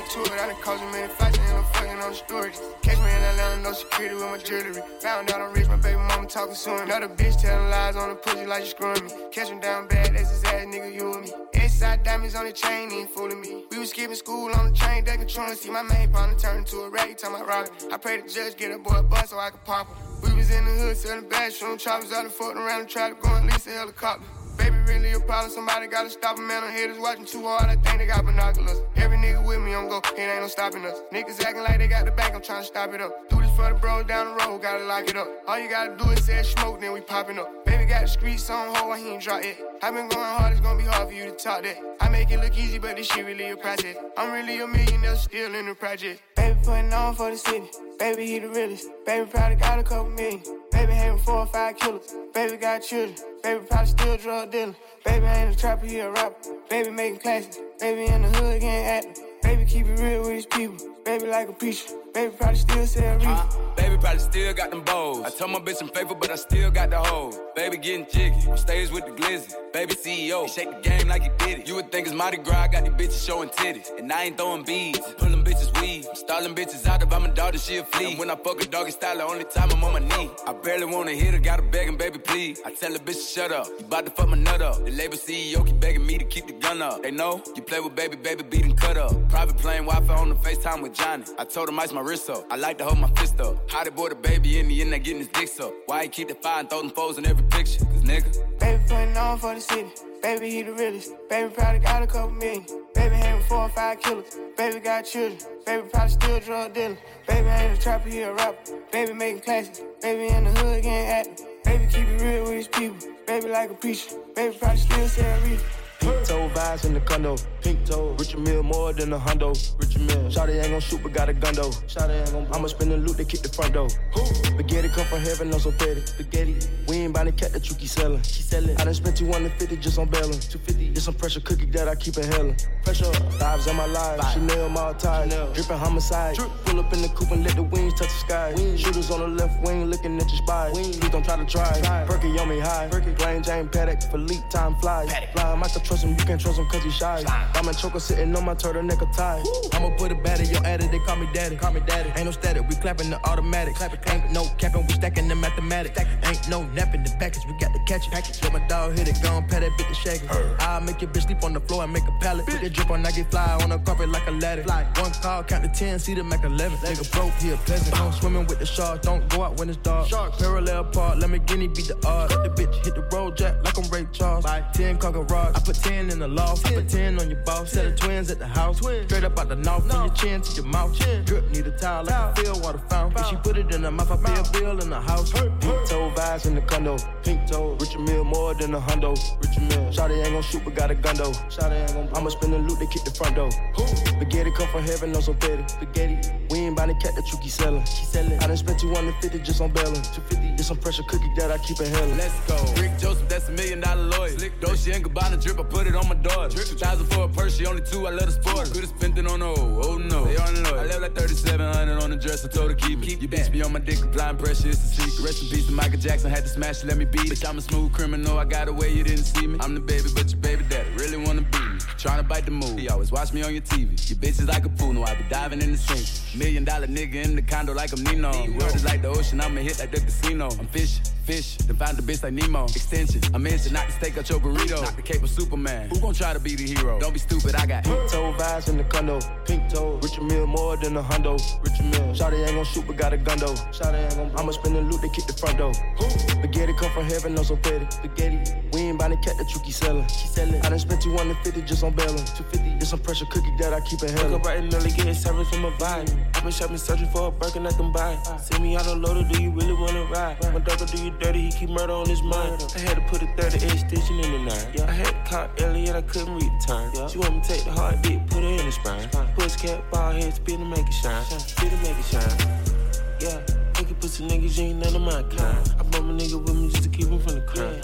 Speaker 28: straight to it. I done caused a million fights and I'm fucking on the storage. Catch me in Atlanta, no security with my jewelry. Found out I'm rich, my baby mama talking soon. Another bitch telling lies on the pussy like you screwing me. Catch him down bad, that's his ass, nigga, you and me. Inside diamonds on the chain, ain't fooling me. We was skipping school on the train, they controlling. See my main partner turn into a rat, talking about robbing. I pray the judge get a boy a bus so I can pop him. We was in the hood selling bad, showing choppers out and fucking around and try to go and lease a helicopter. Baby, really a problem. Somebody gotta stop him, man. I'm haters watching too hard. I think they got binoculars. Every nigga with me on go, it ain't no stopping us. Niggas acting like they got the bank, I'm trying to stop it up. Do this for the bros down the road, gotta lock it up. All you gotta do is say smoke, then we popping up. Baby got the streets on hold, he ain't drop it. I been going hard, it's gonna be hard for you to talk that. I make it look easy, but this shit really a process. I'm really a millionaire, still in the project. Baby putting on for the city. Baby, he the realest. Baby probably got a couple million. Baby having four or five killers. Baby got children. Baby probably still drug dealing. Baby ain't a trapper, he a rapper. Baby making classics. Baby in the hood getting active. Baby keep it real with his people. Baby like a preacher. Baby probably still sell reefer.
Speaker 29: Uh, baby probably still got them bows. I told my bitch I'm faithful, but I still got the hoes. Baby getting jiggy, on stage with the glizzy. Baby CEO, he shake the game like he did it. You would think it's Mardi Gras, I got these bitches showing titties. And I ain't throwing beads, I'm pulling bitches weed. I'm stalling bitches out if I'm a daughter, she a flea. And when I fuck a doggy style, the only time I'm on my knee. I barely wanna hit her, gotta beg him, baby, please. I tell the bitch shut up, you bout to fuck my nut up. The label CEO keep begging me to keep the gun up. They know you play with baby, baby, beat and cut up. Private plane, Wi-Fi on the FaceTime with Johnny. I told him ice my wrist up. I like to hold my fist up. How they boy the baby in the end, they getting his dick up. Why he keep the fire and throw them foes in every picture? Cause nigga.
Speaker 28: Baby putting on for the city. Baby, he the realest. Baby probably got a couple million. Baby having four or five killers. Baby got children. Baby probably still drug dealing. Baby ain't a trapper, he a rapper. Baby making classics. Baby in the hood getting active. Baby keep it real with his people. Baby like a preacher. Baby probably still sell reefer.
Speaker 30: Pink toe vibes in the condo. Pink toe. Richard Mille more than a hundo. Richard Mille. Shotty ain't gon' shoot, but got a gun though. Shotty ain't gon' I'ma spin the loot, they kick the front door. Who? Spaghetti come from heaven, no so petty. Spaghetti. We ain't buying the cat that you keep selling. She selling. I done spent 250 just on bailing. 250. Just some pressure cookie that I keep inhaling. Pressure. Vibes on my life. Chanel, my ties. Dripping homicide. Drip. Pull up in the coupe and let the wings touch the sky. Wings. Shooters on the left wing looking at your spy. Wings. Please don't try to try. Perky on me high. Perky. Plain Jane Patek. Philippe time flies. Fly, I can trust him. You can't trust him cause he shy. I'm a choker sitting on my turtleneck a tie. I'ma put a bat in your addy. They call me daddy. Call me daddy. Ain't no static. We clapping the automatic. Clap it, Ain't no capping. We stacking the mathematics. Ain't no napping the package. We got the catch it. Package. Let my dog hit it. Gone pat that bitch to shake it. I'll make your bitch sleep on the floor and make a pallet. Put that drip on, I get fly on the carpet like a ladder. Fly. One call, count to ten, see the Mac 11. Nigga broke, he a peasant. Don't swimming with the sharks, don't go out when it's dark. Shark. Parallel park, let me guinea beat the odds. The bitch hit the road jack like I'm Ray Charles. By 10 conquer rocks. I put 10 in the loft, I put 10 on your boss. Set of twins at the house. Straight up out the north, from your chin to your mouth. Drip need a towel like a field water fountain. She put it in her mouth, I a bill in the house. Pink toe vibes in the condo. Pink toe, Richard Mille more than a hundo. Richard Mille. Shotty ain't gon' shoot, but got a gun though. Shotty ain't gon' I'ma spin the loot, they kick the front door. Spaghetti come from heaven, no so petty. Spaghetti. We ain't buying the cat that you keep selling. She selling. I done spent 250 just on bailing. 250. Just some pressure cookie that I keep inhaling.
Speaker 29: Let's go. Rick Joseph, that's a million dollar lawyer. Dolce and Gabbana drip, I put it on my daughter. 2000 for a purse, she only two, I let her sport her. Could've spent it on the oh no. They the low. I left like 3700 on the dress, I told her keep it. Keep you bitch be on my dick, applying pressure, it's a secret. Rest in peace to Michael Jackson, had to smash, it, let me beat it. Bitch, I'm a smooth criminal, I got away, you didn't see me. I'm the baby, but your baby daddy really wanna beat me. Tryna bite the move, you always watch me on your TV. Your bitch is like a pool, no, I be diving in the sink. Million dollar nigga in the condo like I'm Nino. The world is like the ocean, I'ma hit like the casino. I'm fishing fish. Then find the bitch like Nemo. Extension. I'm into not to steak out your burrito. Not the cape of Superman. Who gon' try to be the hero? Don't be stupid, I got
Speaker 30: Pink toe vibes in the condo. Pink toe. Richard Mille more than a hundo. Richard Mille. Shotty ain't gon' shoot, but got a gun though. Ain't gon' I'ma spin the loot, they kick the front door. Spaghetti come from heaven, no so petty. Spaghetti. We ain't bout to cat the truck, he sellin'. He sellin'. I done spent 250 just on bailing. 250. It's some pressure cookie that I keep in hell.
Speaker 13: Wake up bright and early, getting service from a vibe. i been shopping, searching for a Birkin I can buy. See me out a loader, do you really wanna ride? My dog do you dirty, he keep murder on his mind. I had to put a 30 extension in the nine. I had to call Elliot, I couldn't read the time. She want me to take the hard dick, put her in the spine. Push cat, ball head, spin and make it shine. Spin and make it shine. Yeah, make it pussy niggas, you ain't none of my kind. I brought my nigga with me just to keep him from the crime.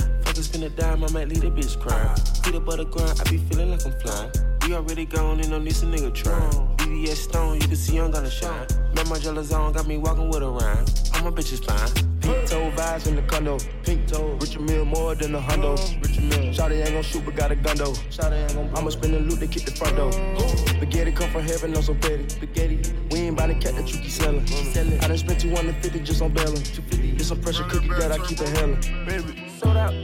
Speaker 13: Fuck spin a dime, I might leave that bitch crying. Up butter grind, I be feeling like I'm flying. We already gone and on this a nigga trying. VVS stone, you can see I'm gonna shine. Man, my jealous on got me walking with a rhyme. All my bitches fine.
Speaker 30: Pink toe vibes in the condo. Pink toe. Richard Mille more than a hundo. Richard Mille. Shotty ain't gon' shoot, but got a gun though. Shotty ain't gon' I'ma spin the loot, they kick the front door. Spaghetti come from heaven, no so petty. Spaghetti. We ain't bout to cat the truck, he sellin'. I done spent 250 just on bailin'. 250. It's some pressure cookie that I keep inhalin'.
Speaker 13: Baby, sold out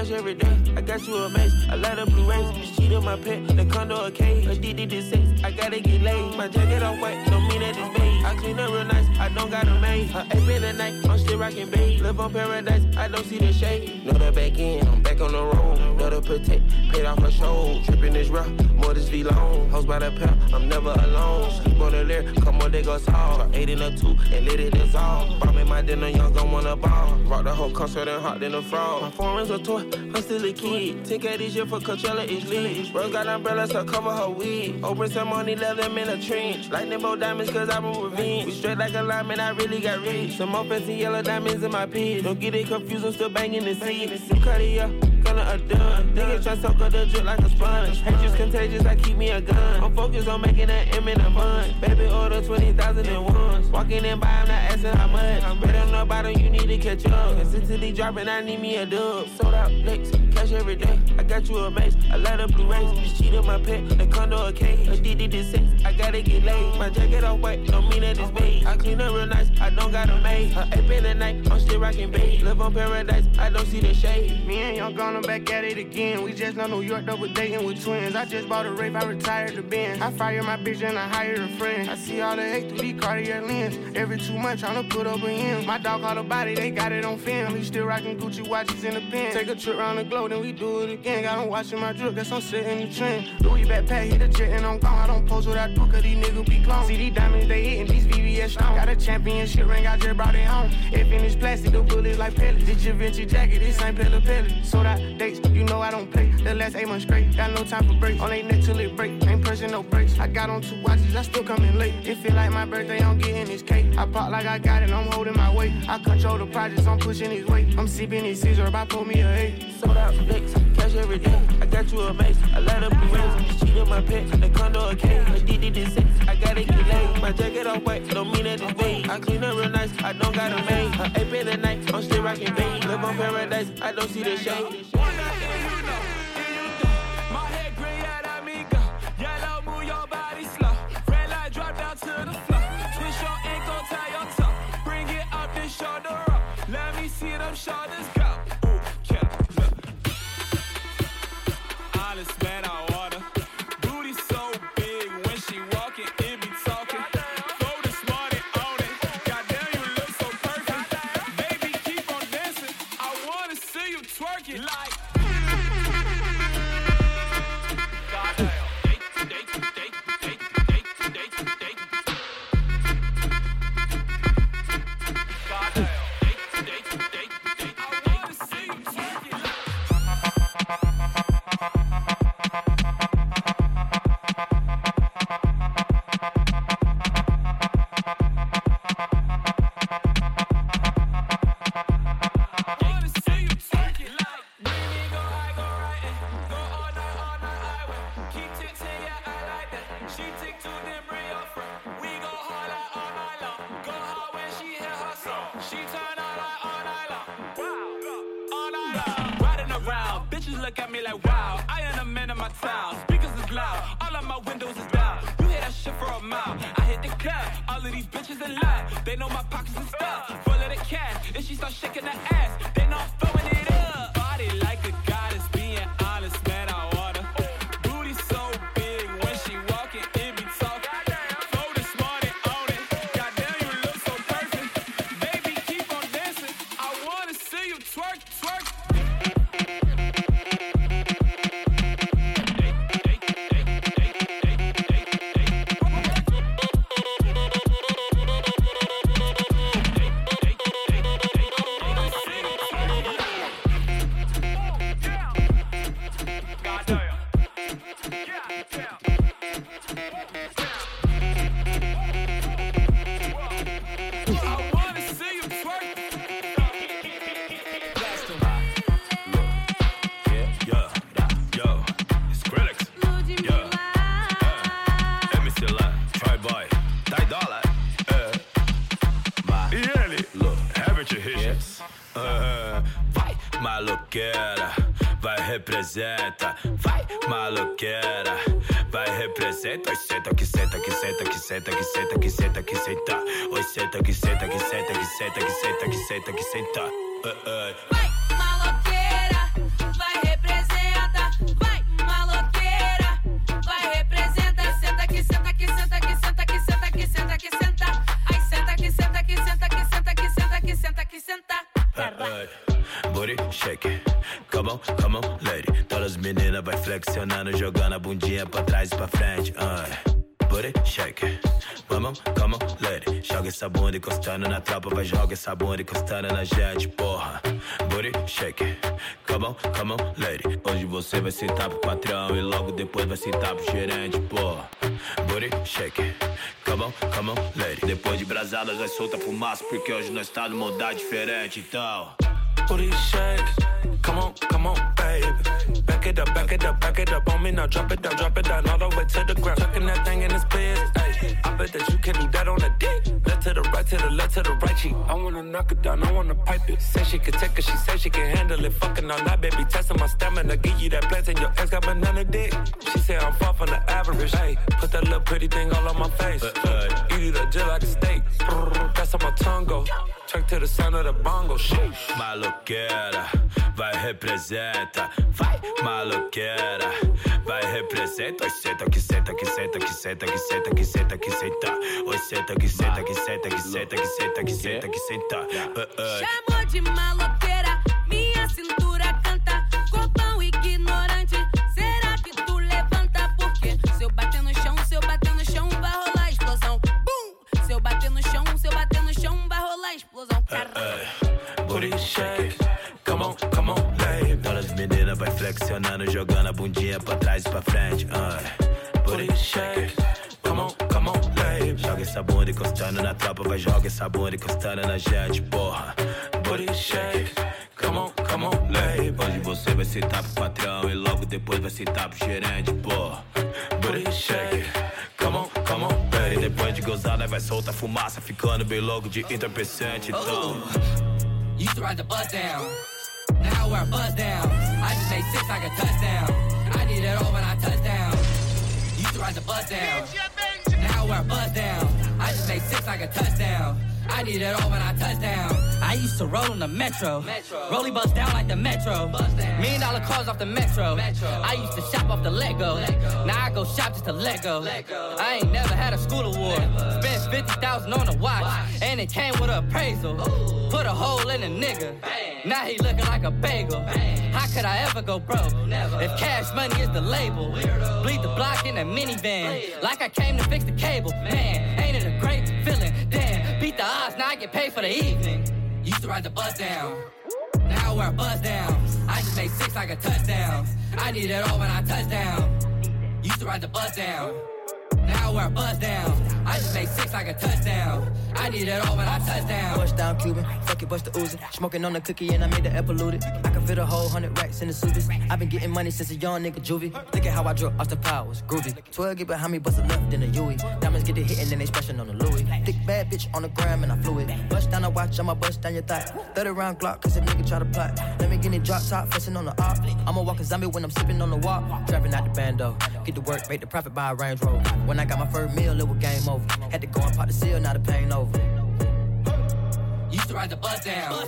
Speaker 13: cash every day. I got you a mace, I light up blue rays. Bitch cheated my pet, the condo a cage. A DD did sex, I gotta get laid. My jacket all white, don't mean that it's beige. I clean up real nice, I don't got a maid. Her ape in the night, I'm still rockin' beige. Live on paradise, I don't see the shade. Know the back end, I'm back on the road. Know the protect, paid off my show. Trippin' this rough, more this V long. Hoes by the pair, I'm never alone. Sleep on the lair, come on, they go soft. Eight in a two, and lit it dissolve. Bombing my dinner, young gon' wanna ball. Rock the whole concert and hot than a frog. My foreign's a toy, I'm still a kid. 10K this year for Coachella is lit. Bro got umbrellas to cover her wig. Open some money, let them in a trench. Lightning bolt diamonds, cause I'm a revenge. We straight like a lineman, I really got rich. Some fancy yellow diamonds in my pits. Don't get it confused, I'm still banging the seat. New Cartier, gonna a done. Niggas try to soak up the drip like a sponge. Hatred's contagious, I keep me a gun. I'm focused on making that M in a month. Baby, order 20,000 at once. Walking in by, I'm not asking how much. I'm better on the bottom, you need to catch up. Consistency dropping, I need me a dub. Sold out licks, cash every day. I got you a mace, I light up blue rays. Bitch cheated my pet, the condo a cage. A DD did sex, I gotta get laid. My jacket all white, don't mean that it's beige. I clean up real nice, I don't got a maid. Her ape in the night, I'm still rocking beige. Live on paradise, I don't see the shade.
Speaker 27: Me and Gonna back at it again. We just left New York, double dating with twins. I just bought a Wraith, I retired the Benz. I fire my bitch and I hired a friend. I see all the hate through these Cartier lens. Every two months, tryna put up an end. My dog caught a body, they got it on film. He still rocking Gucci watches in the pen. Take a trip around the globe, then we do it again. Got him watching my drip, guess I'm setting the trend. Louis backpack, hit the jet and I'm gone. I don't post what I do, cause these niggas be clones. See these diamonds, they hitting these VVS stones. Got a championship ring, I just brought it home. If in this plastic, the bullets like pellets. This your vintage jacket, this ain't Pelle Pelle. Sold dates, you know I don't play. The last eight months straight, got no time for breaks. On they neck till it break, ain't pressing no brakes. I got on two watches, I still coming late. It feel like my birthday, I'm getting this cake. I pop like I got it, I'm holding my weight. I control the projects, I'm pushing his weight. I'm sipping his scissor, about pull me a eight.
Speaker 13: Sold out licks, cash every day. I got you a mace, I light up blue rays. Cheated my pet, the condo a cage. A DD did sex, I gotta get laid. My jacket all white, don't mean that it's beige. I clean up real nice, I don't got a maid. Her ape in the night, I'm still rocking beige. Live on paradise, I don't see the shade.
Speaker 31: My head bitches in line. They know my pockets is stuff, full of the cash.
Speaker 32: Then she start shaking her ass. Then I'm
Speaker 24: solta fumaça, porque hoje nós tá numa modalidade diferente, então.
Speaker 33: Booty shake. Come on, come on, baby. Back it up, back it up, back it up on me now. Drop it down, drop it down all the way to the ground. Chucking that thing in his place. Ay, I bet that you can do that on a dick. Left to the right, to the left, to the right cheek. I wanna knock it down, I wanna pipe it. Say she can take it, she say she can handle it. Fucking all night, baby, testing my stamina. Give you that plantain, your ex got banana dick. She say I'm far from the average. Hey, put that little pretty thing all on my face. Eat it up just like a steak. That's how my tongue go. Check to the sound of the bongo. Sheesh.
Speaker 24: Maloqueira, vai representa, vai maloqueira, vai representa. Oi, senta que senta que senta que senta que senta que senta que senta. Oi, senta que senta que senta que senta que senta que senta que senta. Ah, ah.
Speaker 34: Chamou de maloqueira,
Speaker 24: bunda encostando na gente, porra. Booty shake, come on, come on, baby. Hoje você vai sentar pro patrão e logo depois vai sentar pro gerente, porra. Booty shake, come on, come on, baby. Depois de gozar, nós vai soltar fumaça, ficando bem louco de entorpecente, então.
Speaker 35: Used to ride the bus down. Now I wear a buzz down. I just made six like a touchdown. I need it all when I touch down. Used to ride the bus down. Now I wear a buzz down. I just made six like a touchdown. I need it all when I touch down. I used to roll on the metro. Rolly bust down like the metro. Million dollar cars off the metro. metro. I used to shop off the Lego. Now I go shop just to Lego. I ain't never had a school award. Spent 50,000 on a watch. And it came with an appraisal. Put a hole in a nigga. Now he looking like a bagel. How could I ever go broke? If cash money is the label. Bleed the block in a minivan. Like I came to fix the cable. Man, ain't the odds, now I get paid for the evening. Used to ride the bus down. Now I wear a buzz down. I just made six like a touchdown. I need it all when I touch down. Used to ride the bus down. Now I wear a buzz down. I just made six like a touchdown. I need it all when I touch down.
Speaker 36: Bust down Cuban, fuck it, bust the Uzi. Smoking on the cookie and I made the air polluted. I can fit a whole hundred racks in the Subies. I've been getting money since a young nigga juvie. Look at how I drop Austin Powers, groovy. 12 get behind me, bust a left in a Yui. Diamonds get the hit and then they splashing on the Louis. Thick bad bitch on the gram and I flew it. Bust down a watch, I'ma bust down your thigh. 30 round Glock, cause a nigga try to plot. Let me get it drop top, facing on the op. I'ma walk a zombie when I'm sipping on the walk. Trapping out the bando. Get to work, make the profit by a Range Rover. When I got my first meal, it was game over. Had to go and pop the seal, now the pain over.
Speaker 35: Used to ride the bus down.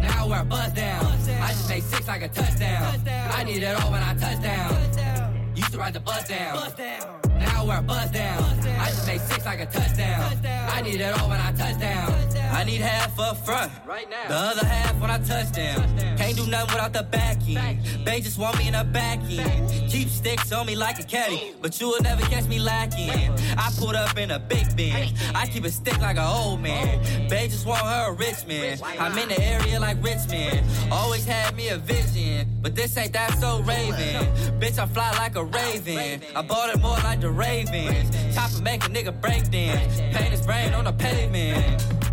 Speaker 35: Now I wear a buzz down. I just made six like a touchdown. I need it all when I touch down. Used to ride the bus down. Now I wear a buzz down. I just made six like a touchdown. I need it all when I touch down.
Speaker 37: I need half up front, right now. The other half when I touch down. Can't do nothing without the back end. Bang just want me in the back end. Keep sticks on me like a caddy, but you will never catch me lacking. I pulled up in a big Benz. I keep a stick like an old man. Babe just want her a rich man. I'm in the area like Richmond. Always had me a vision, but this ain't that so Raven. (laughs) Bitch, I fly like a raven. I bought it more like the Ravens. Chopper make a nigga break dance. Paint his brain on the pavement.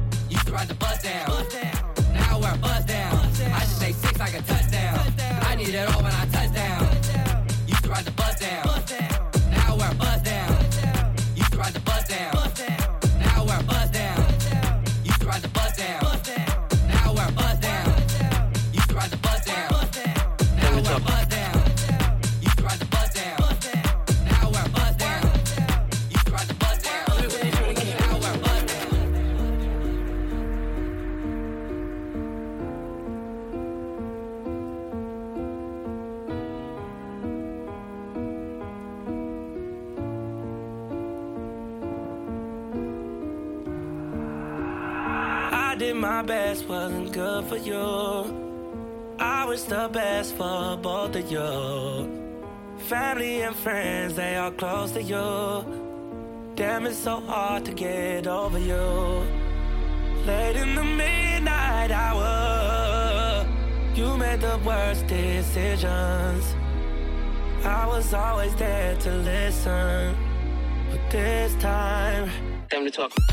Speaker 24: It's so hard to get over you. Late in the midnight hour, you made the worst decisions. I was always there to listen, but this time,
Speaker 37: Time to talk.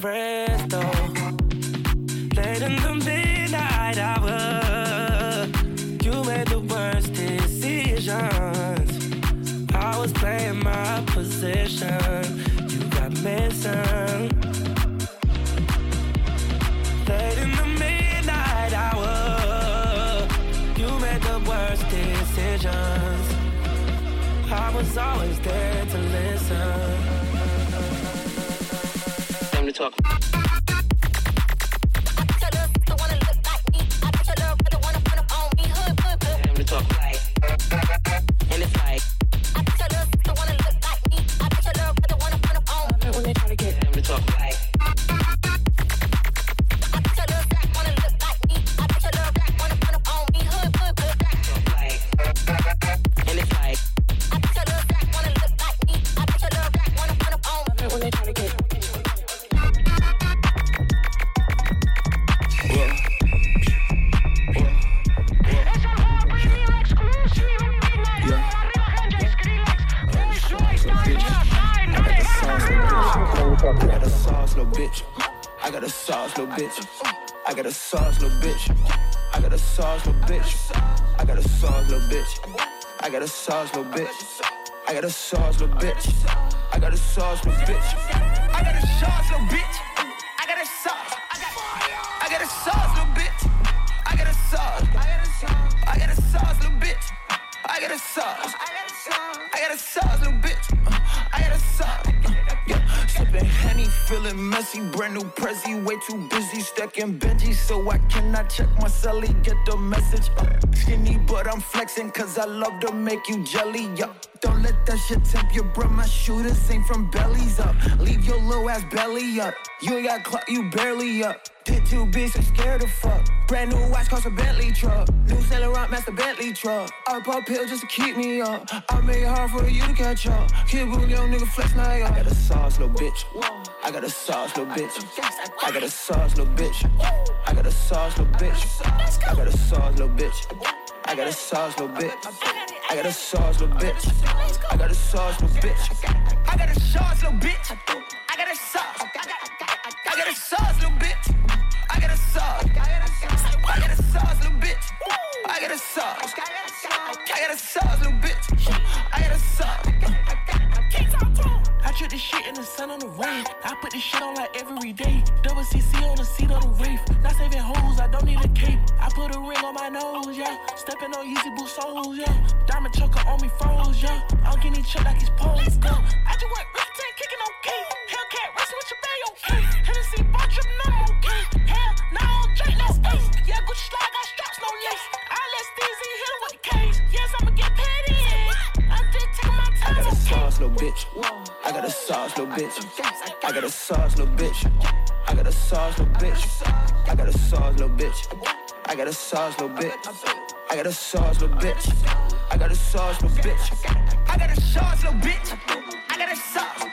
Speaker 24: Bust down on the rest though. Late in the midnight hour, you made the worst decisions. I was playing my position. You got missing. Late in the midnight hour, you made the worst decisions. I was always there to listen.
Speaker 10: Sauce, little bitch. I got a sauce, little bitch. I got a sauce, little bitch. I got a sauce, little bitch. I got a sauce. I got, a sauce, little bitch. I got a sauce. I got a sauce, little bitch. I got a sauce. I got a sauce, little bitch. I
Speaker 38: got a sauce. Sipping Henny, feeling messy. Brand new Prezi, way too busy. Stacking Benji, so I cannot check my celly. Get the message. Uh, skinny, but I'm flexing, cause I love to make you jelly. Yeah. Don't let that shit tempt you, bro. My shooters ain't from bellies up. Leave your little ass belly up. You ain't got clock, you barely up. Did too big, so scared to fuck. Brand new watch cost a Bentley truck. New Saint Laurent, master Bentley truck. I pop pill just to keep me up. I made it hard for you to catch up. Kid boom, young nigga flex now. I got a sauce, little bitch. I got a sauce, little bitch. I got a sauce, little bitch. I got a sauce, little bitch. I got a sauce, little bitch. I got a sauce, little bitch. I got a sauce, little bitch. I got a sauce, little bitch. I got a sauce, little bitch. I got a sauce. I got a sauce, little bitch. I got a sauce. I got a sauce, little bitch. I got a sauce. I got a sauce, little bitch. I got a sauce.
Speaker 13: I trip this shit in the sun on the rain. I put this shit on like every day. Double CC on the seat of the Wraith. Not saving hoes, I don't need a cape. I put a ring on my nose, yeah. Stepping on Yeezy boot soles, yeah. Diamond choker on me froze, yeah. I'm getting checked like it's pole. Let's go. I just went rip tank kicking okay. Hellcat racing with your bay okay. Hennessy bar tripping, I'm okay. Hell, now I'm Drake, let's ace. Yeah, Gucci slide got straps, no lace. I let Steezy
Speaker 38: sauce, little bitch. I got a sauce, little bitch. I got a sauce, little bitch. I got a sauce, little bitch. I got a sauce, little bitch. I got a sauce, little bitch. I got a sauce, little bitch. I got a sauce, little bitch. I got a sauce, little bitch. I got a sauce.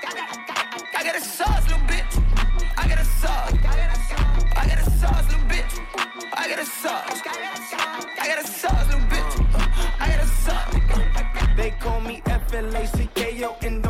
Speaker 38: I got a sauce, little bitch. I got a sauce. I got a sauce, little bitch. I got a sauce. I got a sauce, little bitch. I got a sauce.
Speaker 9: They call me F L A C K yo' in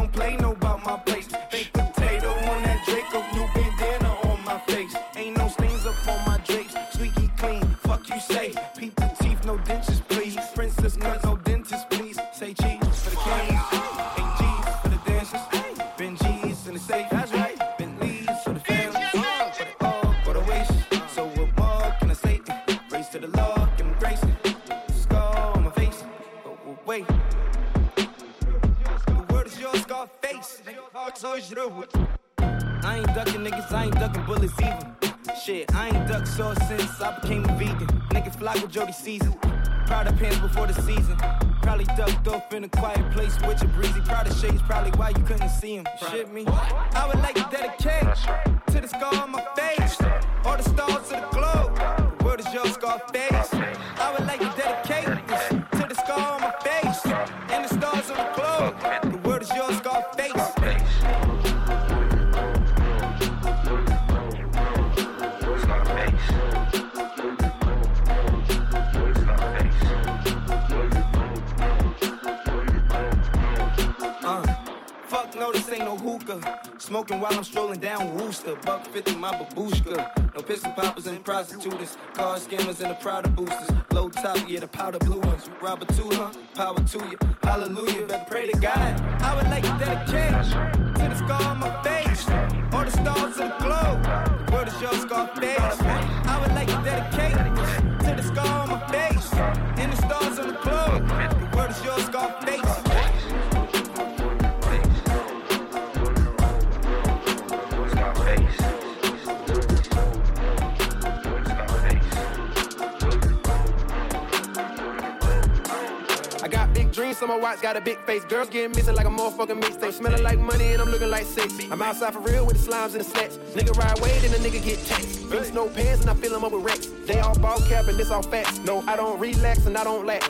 Speaker 9: face.
Speaker 10: Girls getting missing like a motherfucking mixtape. Smelling like money and I'm looking like sex. I'm outside for real with the slimes and the snacks. Nigga ride weight and the nigga get taxed. Vince no pants and I fill 'em up with racks. They all ball cap and this all facts. No, I don't relax and I don't lack.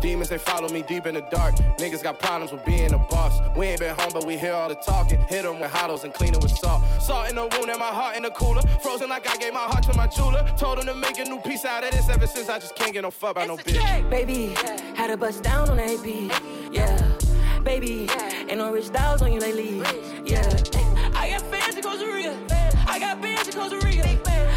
Speaker 10: Demons, they follow me deep in the dark. Niggas got problems with being a boss. We ain't been home, but we hear all the talking. Hit 'em with hollows and clean 'em with salt. Salt in the wound and my heart in the cooler. Frozen like I gave my heart to my jeweler. Told him to make a new piece out of this. Ever since I just can't get no fuck by no bitch.
Speaker 17: Baby, had to bust down on the AP. Yeah, baby, ain't no rich dogs on you lately. Yeah, I got fans in Costa Rica. I got bands in Costa Rica.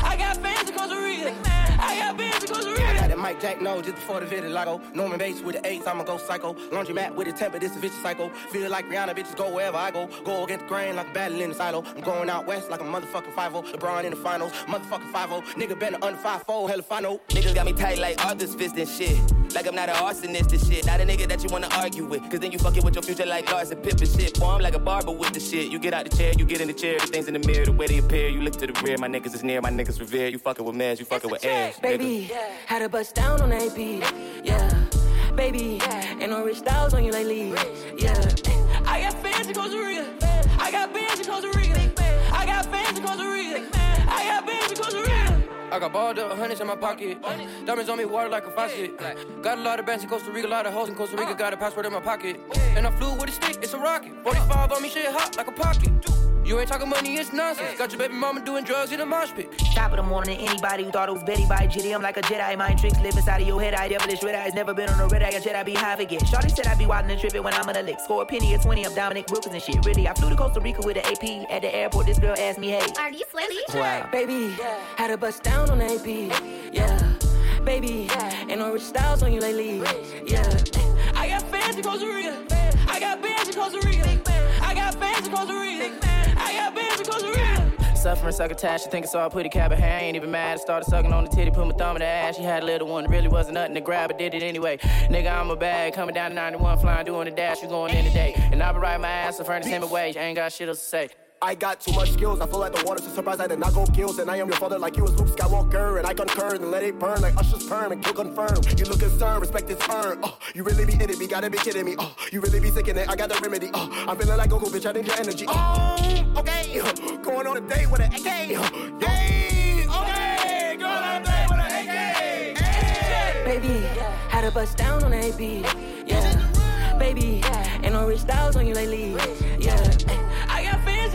Speaker 17: I got fans in Costa Rica. I got bands in Costa Rica.
Speaker 10: mic
Speaker 39: Jack No, just before the vitiligo. Oh, Norman Bates with the eights, I'ma go psycho. Laundry mat with a temper, this a vicious cycle. Feel like Rihanna, bitches go wherever I go. Go against the grain like a battle in the silo. I'm going out west like a motherfucking 5 LeBron in the finals, motherfucking 5 Nigga better under 5 4, hell if I know.
Speaker 10: Niggas got me tight like Arthur's fist and shit. Like I'm not an arsonist and shit. Not a nigga that you wanna argue with. Cause then you fucking with your future like Larson Pip and shit. Boy, I'm like a barber with the shit. You get out the chair, you get in the chair, the things in the mirror, the way they appear. You look to the rear, my niggas is near, my niggas revere. You fucking with mans, you fucking with ass.
Speaker 17: Baby, had a bust down on AP. Yeah. Baby, ain't no rich styles on you lately. Yeah. I got fans in Costa Rica. I got bands in Costa Rica. I got fans in Costa Rica. I got bands in Costa Rica.
Speaker 40: I got balled up, hundreds in my pocket. Diamonds on me, water like a faucet. Got a lot of bands in Costa Rica, a lot of hoes in Costa Rica. Got a passport in my pocket. And I flew with a stick, it's a rocket. 45 on me, shit hot like a pocket. You ain't talking money, it's nonsense. Got your baby mama doing drugs in a mosh pit.
Speaker 32: Top of the morning, anybody who thought it was Betty by Jitty. I'm like a Jedi, mind tricks live inside of your head. I devilish red eyes, never been on a red eye. A Jedi be high again. Shorty said I be wildin' and trippin' when I'm in a lick. Score a penny or 20, I'm Dominique Wilkins and shit. Really, I flew to Costa Rica with an AP. At the airport, this girl asked me, hey.
Speaker 41: Are you Flilly?
Speaker 17: Wow. Baby, yeah. had a bust down on AP. Yeah. Baby, ain't no rich styles on you lately. Yeah. I got fans in Costa Rica. I got bands in Costa Rica. I got fans in Costa Rica. I got bands in Costa Rica.
Speaker 40: Suffering succotash, she think it's all pretty cab, but hey, I ain't even mad. I started sucking on the titty, put my thumb in the ass. She had a little one, really wasn't nothing to grab, but did it anyway. Nigga, I'm a bag, coming down to 91, flying, doing the dash, you going in today. And I be riding my ass, so furnace him away. Ain't got shit else to say.
Speaker 42: I got too much skills. I feel like the water so surprised I did not go kills. And I am your father like you was Luke Skywalker. And I concur and let it burn like Usher's perm and kill confirm. You look concerned, respect is earned. Oh, you really be in it, be gotta be kidding me. Oh, you really be sick in it, I got the remedy. Oh, I'm feeling like Goku, bitch, I need your energy. Oh, okay. (laughs) Going on a date with an AK. Yay, okay. Going on a date with an AK. Hey.
Speaker 17: Baby, had a bust down on AP. Yeah. Baby, ain't no rich styles on you lately. Yeah.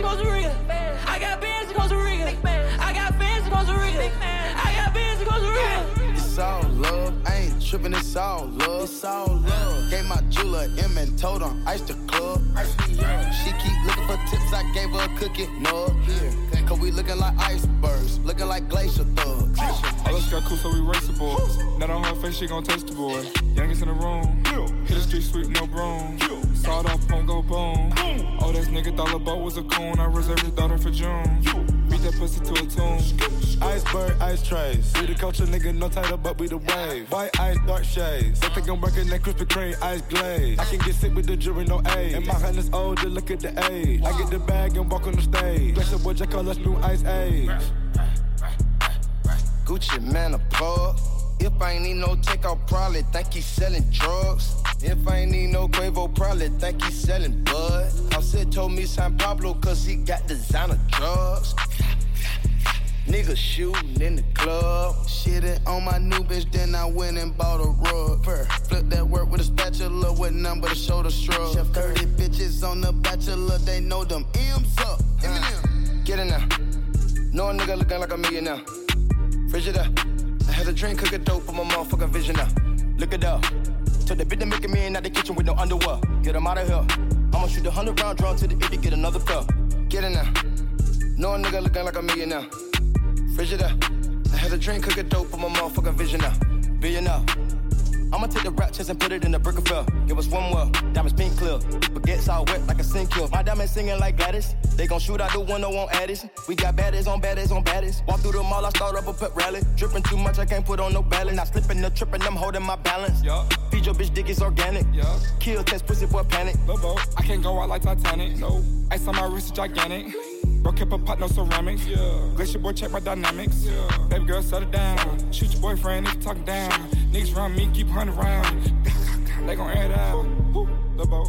Speaker 17: I got fans in Costa Rica. I got bands in Costa Rica. I got fans in Costa Rica. I got bands in Costa Rica.
Speaker 30: It's all love, I ain't tripping, it's all love. It's all love. Gave my jeweler M and told on ice the club. She keep looking for tips, I gave her a cookie. No, here. Cause we looking like icebergs, looking like glacier thugs.
Speaker 43: All us got cool, so we race the boys. Not on her face, she gon' taste the boy. Youngest in the room. Hit the street sweep, no broom. Sawed off, won't go boom. This nigga thought LeBeau was a coon. I reserved his daughter for June. Beat that pussy to a tune.
Speaker 30: Iceberg, ice trays. We the culture, nigga, no title, but we the wave. White ice, dark shades. They think I'm working that Krispy Kreme, ice glaze. I can get sick with the jury, no age. And my hand is older, look at the age. I get the bag and walk on the stage. Glacier boy, Jack call us new ice age. Gucci Mane a plug. If I ain't need no take, I'll probably think he's selling drugs. If I ain't need no Quavo, probably think he's selling bud. Offset told me San Pablo, cause he got designer drugs. Niggas shooting in the club. Shitting on my new bitch, then I went and bought a rug. Flip that work with a spatula with none but a shoulder shrug. Chef 30 bitches on the bachelor, they know them M's up. Eminem. Get in there. No a nigga looking like a millionaire. Frigidaire. I had a drink, cook a dope for my motherfucking vision now. Look it up. Told the bitch to make a man out the kitchen with no underwear. Get him out of here. I'ma shoot a hundred round drum to the ear to get another cup. Get in there. No a nigga looking like a millionaire. Frigidaire. I had a drink, cook a dope for my motherfucking vision now. Billionaire. I'ma take the rap chest and put it in the brick of fell. Give us one more, diamonds pink clear. Baguettes all wet like a sink kill. My diamonds singing like Gladys. They gon' shoot out the window on Addis. We got baddies on baddies on baddies. Walk through the mall, I start up a pep rally. Dripping too much, I can't put on no balance. Not slipping, no tripping, I'm holding my balance.
Speaker 43: Yeah.
Speaker 42: Feed your bitch dick, it's organic.
Speaker 43: Yeah.
Speaker 42: Kill, test, pussy, boy, panic.
Speaker 43: Lobo, I can't go out like Titanic. No. Ice on my wrist is gigantic. Bro, kept a pot, no ceramics. Yeah. Glacier boy, check my dynamics. Yeah. Baby girl, settle down. Shoot your boyfriend, niggas talking down. Niggas run me, keep hunting around. (laughs) They gon' air it out. Lobo.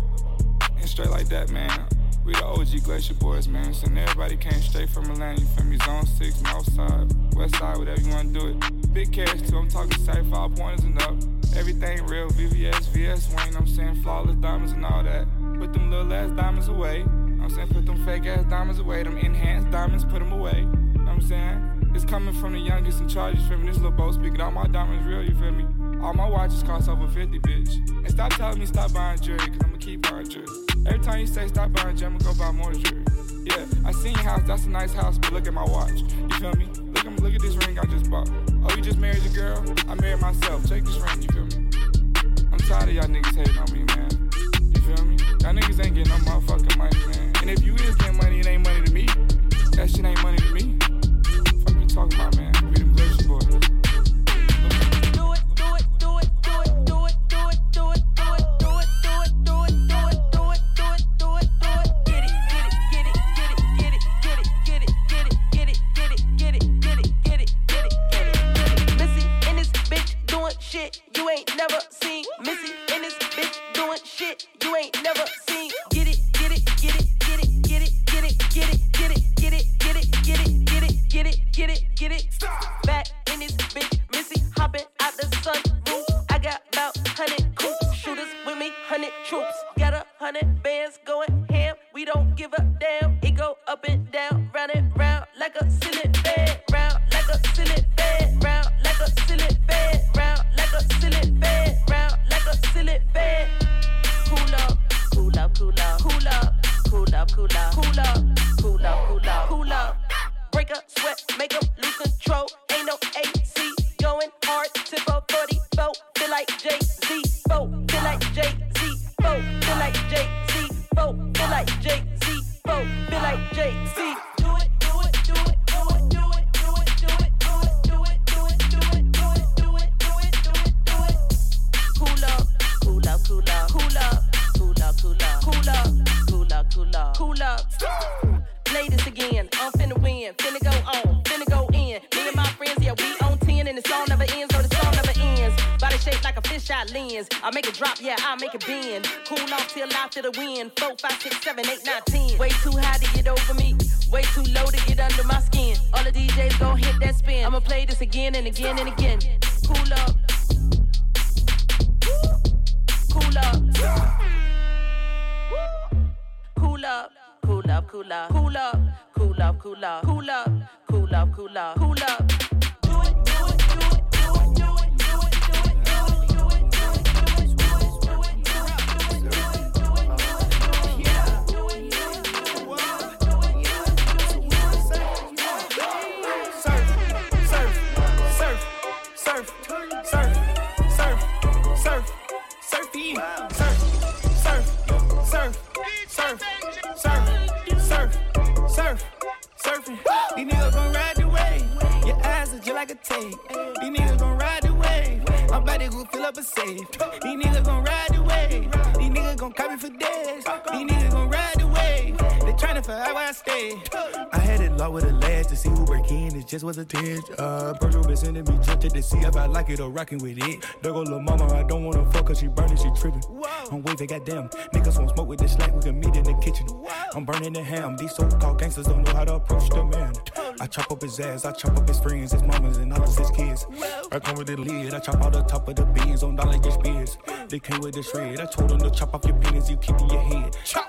Speaker 43: And straight like that, man. We the OG Glacier Boys, man. So everybody came straight from Atlanta, you feel me? Zone 6, North Side, West Side, whatever you wanna do it. Big cash too, I'm talking safe, five pointers and up. Everything real, VVS, VS Wayne, I'm saying flawless diamonds and all that. Put them little ass diamonds away. I'm saying put them fake ass diamonds away, them enhanced diamonds, put them away. You know what I'm saying? It's coming from the youngest in charge, you feel me? This little boat speaking, all my diamonds real, you feel me? All my watches cost over 50, bitch. And stop telling me stop buying jewelry, cause I'ma keep buying jewelry. Every time you say stop buying jewelry, I'ma go buy more jewelry.
Speaker 17: Yeah, I seen your house, that's a nice house, but look at my watch. You feel me? Look at look at this ring I just bought. Oh, you just married your girl? I married myself. Check this ring, you feel me? I'm tired of y'all niggas hating on me, man. Feel me? Y'all niggas ain't getting no motherfucking money, man. And if you is getting money, it ain't money to me. That shit ain't money to me. Fuck you talking about, man?
Speaker 44: See if I like it or rocking with it. There go lil' mama, I don't wanna fuck cause she burning, she tripping. I'm waving, goddamn. Niggas won't smoke with this slack, we can meet in the kitchen. I'm burning the ham. These so called gangsters don't know how to approach the man. I chop up his ass, I chop up his friends, his mamas, and all of his kids. I come with the lid, I chop out the top of the beans on dollar get spears. They came with the shred, I told them to chop off your penis, you keep in your head.
Speaker 27: Chop,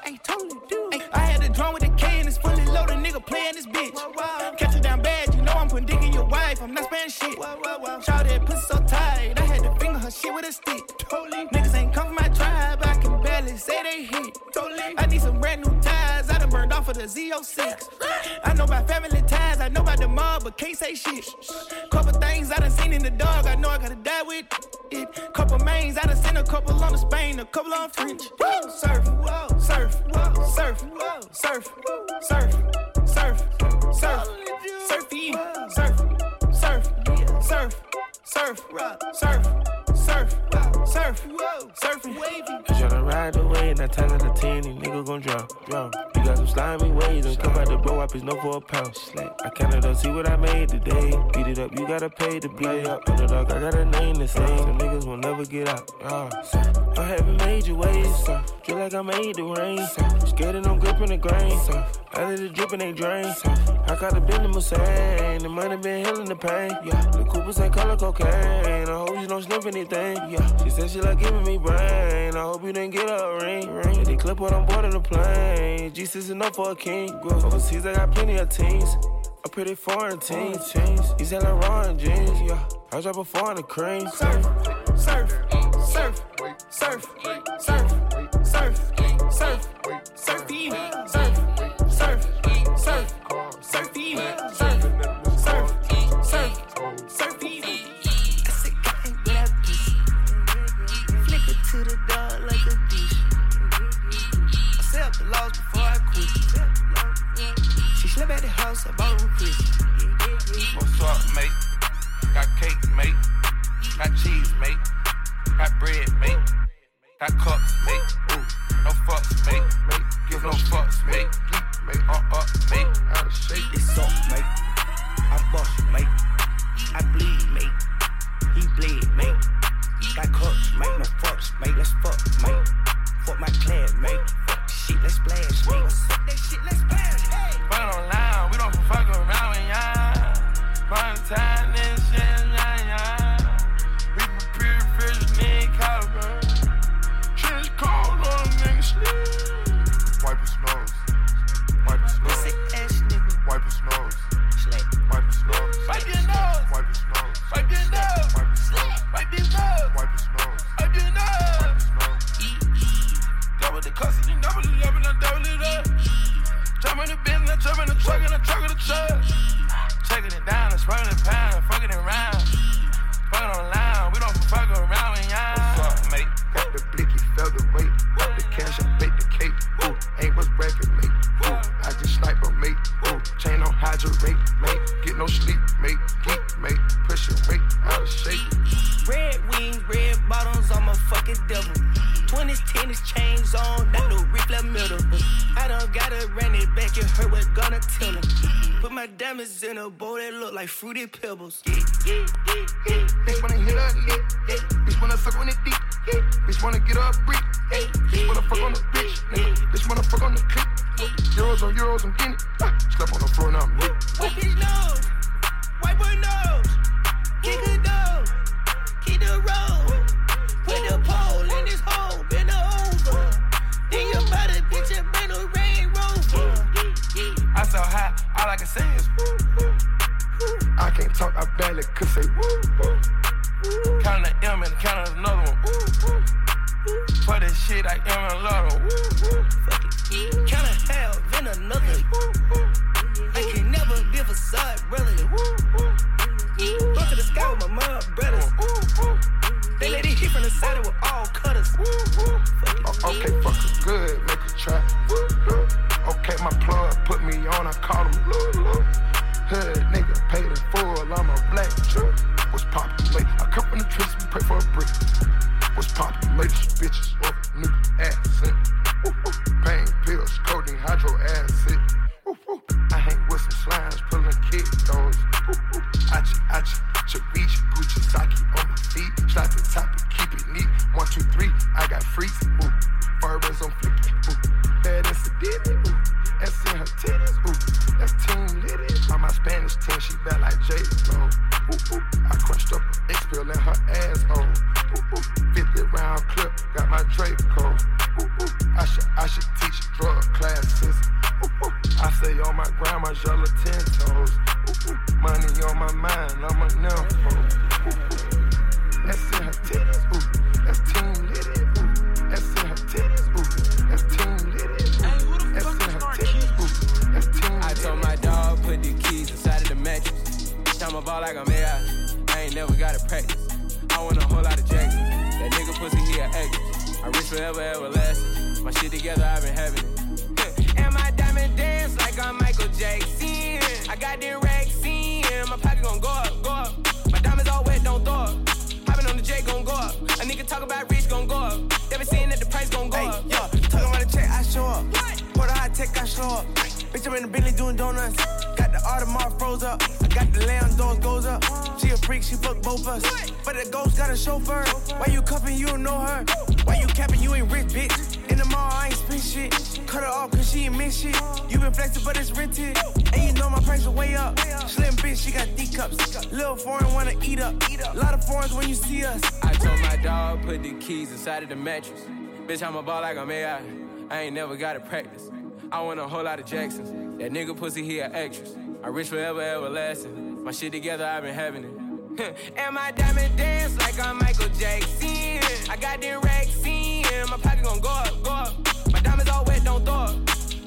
Speaker 27: can't say shit. Couple things I done seen in the dog, I know I gotta die with it. Couple mains, I done seen a couple on the Spain, a couple on French. Surf, surf, surf, surf, surf, surf, surf, surfy, surf, surf, surf, surf, surf, surf, surf, surfing
Speaker 24: tryna ride the wave, now times of 10, these niggas gon' drop, drop. Got some slimy waves, and come out the blow up, it's no for a pound. I counted up, see what I made today. Beat it up, you gotta pay to play up. Underdog, I got a name to say, so niggas will never get out. Uh, I haven't made your waves, uh, feel like I made the rain. Scared and I'm gripping the grain. Uh, out of the dripping, they drain. Uh, I got the bend Hussein, the money been healing the pain. Yeah, the Coopers ain't color cocaine. I hope you don't sniff anything. Yeah, she said she like giving me brain. I hope you didn't get a ring. ring. They clip what I'm board on the plane. Jesus enough for a king. Overseas, I got plenty of teams. A pretty foreign team. You sell like Ron jeans. Yeah, I drop a four in the cream.
Speaker 27: Surf, surf, surf, surf, surf, surf, surf, surfy, surf, surf,
Speaker 10: at the house, I bought him Christmas.
Speaker 13: What's up, mate? Got cake, mate. Got cheese, mate. Got bread, mate. Got cups, mate. Ooh, no fucks, mate. Mate, give no fucks, mate. Mate, uh up, mate. Out of shape.
Speaker 10: It's up, mate. I bust, mate. I bleed, mate. He bleed, mate. Got cups, mate. No fucks, mate. Let's fuck, mate. Fuck my clan, mate. Shit, let's blast, mate. Fuck that shit, let's blast. Hey.
Speaker 13: Fuck online, we don't fuck around y'all. Fun time, this shit,
Speaker 10: like fruity pebbles.
Speaker 45: Bitch
Speaker 10: Bentley doing donuts. Got the Audemars froze up. I got the lamb doors goes up. She a freak, she fuck both us. But the ghost got a chauffeur. Why you cuffing, you don't know her? Why you capping, you ain't rich, bitch? In the mall, I ain't spend shit. Cut her off, cause she ain't miss shit. You been flexing, but it's rented. And you know my price way up. Slim bitch, she got D cups. Little foreign wanna eat up. Lot of foreigns when you see us.
Speaker 46: I told my dog put the keys inside of the mattress. Bitch, I'm a ball like I'm AI. I ain't never got to practice. I want a whole lot of Jacksons. That nigga pussy, he a actress. I rich forever, everlasting. My shit together, I've been having it. (laughs) and my diamond dance like I'm Michael Jackson. I got them racks in. My pocket gon' go up, go up. My diamonds all wet, don't throw up.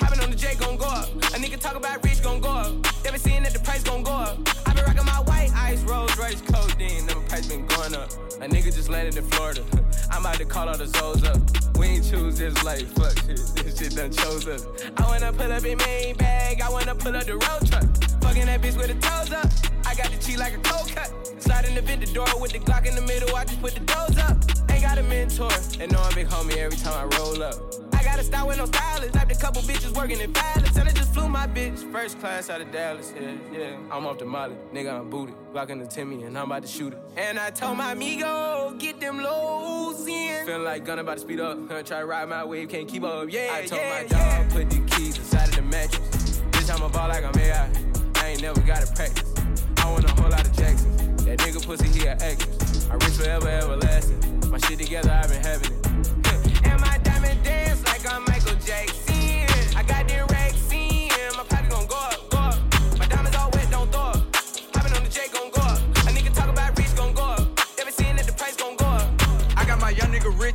Speaker 46: Hopping on the J gon' go up. A nigga talk about rich gon' go up. They been seeing that the price gon' go up. I been rocking my ice Rolls Royce codeine. Never price been going up. A nigga just landed in Florida. (laughs) I'm about to call all the Zoes up. We ain't choose this life, fuck shit. This shit done chose us. I wanna pull up in main bag. I wanna pull up the road truck. Fucking that bitch with the toes up. I got the cheat like a cold cut. Slide in the the door with the Glock in the middle. I just put the doors up. Ain't got a mentor, and know I'm big homie every time I roll up. Gotta start with no stylist. Left a couple bitches working in Palace. And I just flew my bitch first class out of Dallas. Yeah, yeah. I'm off the molly. Nigga, I'm booted. Glocking the Timmy, and I'm about to shoot it. And I told my amigo, get them lows in. Feeling like gun about to speed up. Gonna try to ride my wave, can't keep up. Yeah, I told yeah, my dog, yeah. put the keys inside of the mattress. Bitch, I'm a ball like I'm AI. I ain't never gotta practice. I want a whole lot of Jacksons. That nigga pussy, he an actress. I reach forever, everlasting. My shit together, I've been having it. Like I'm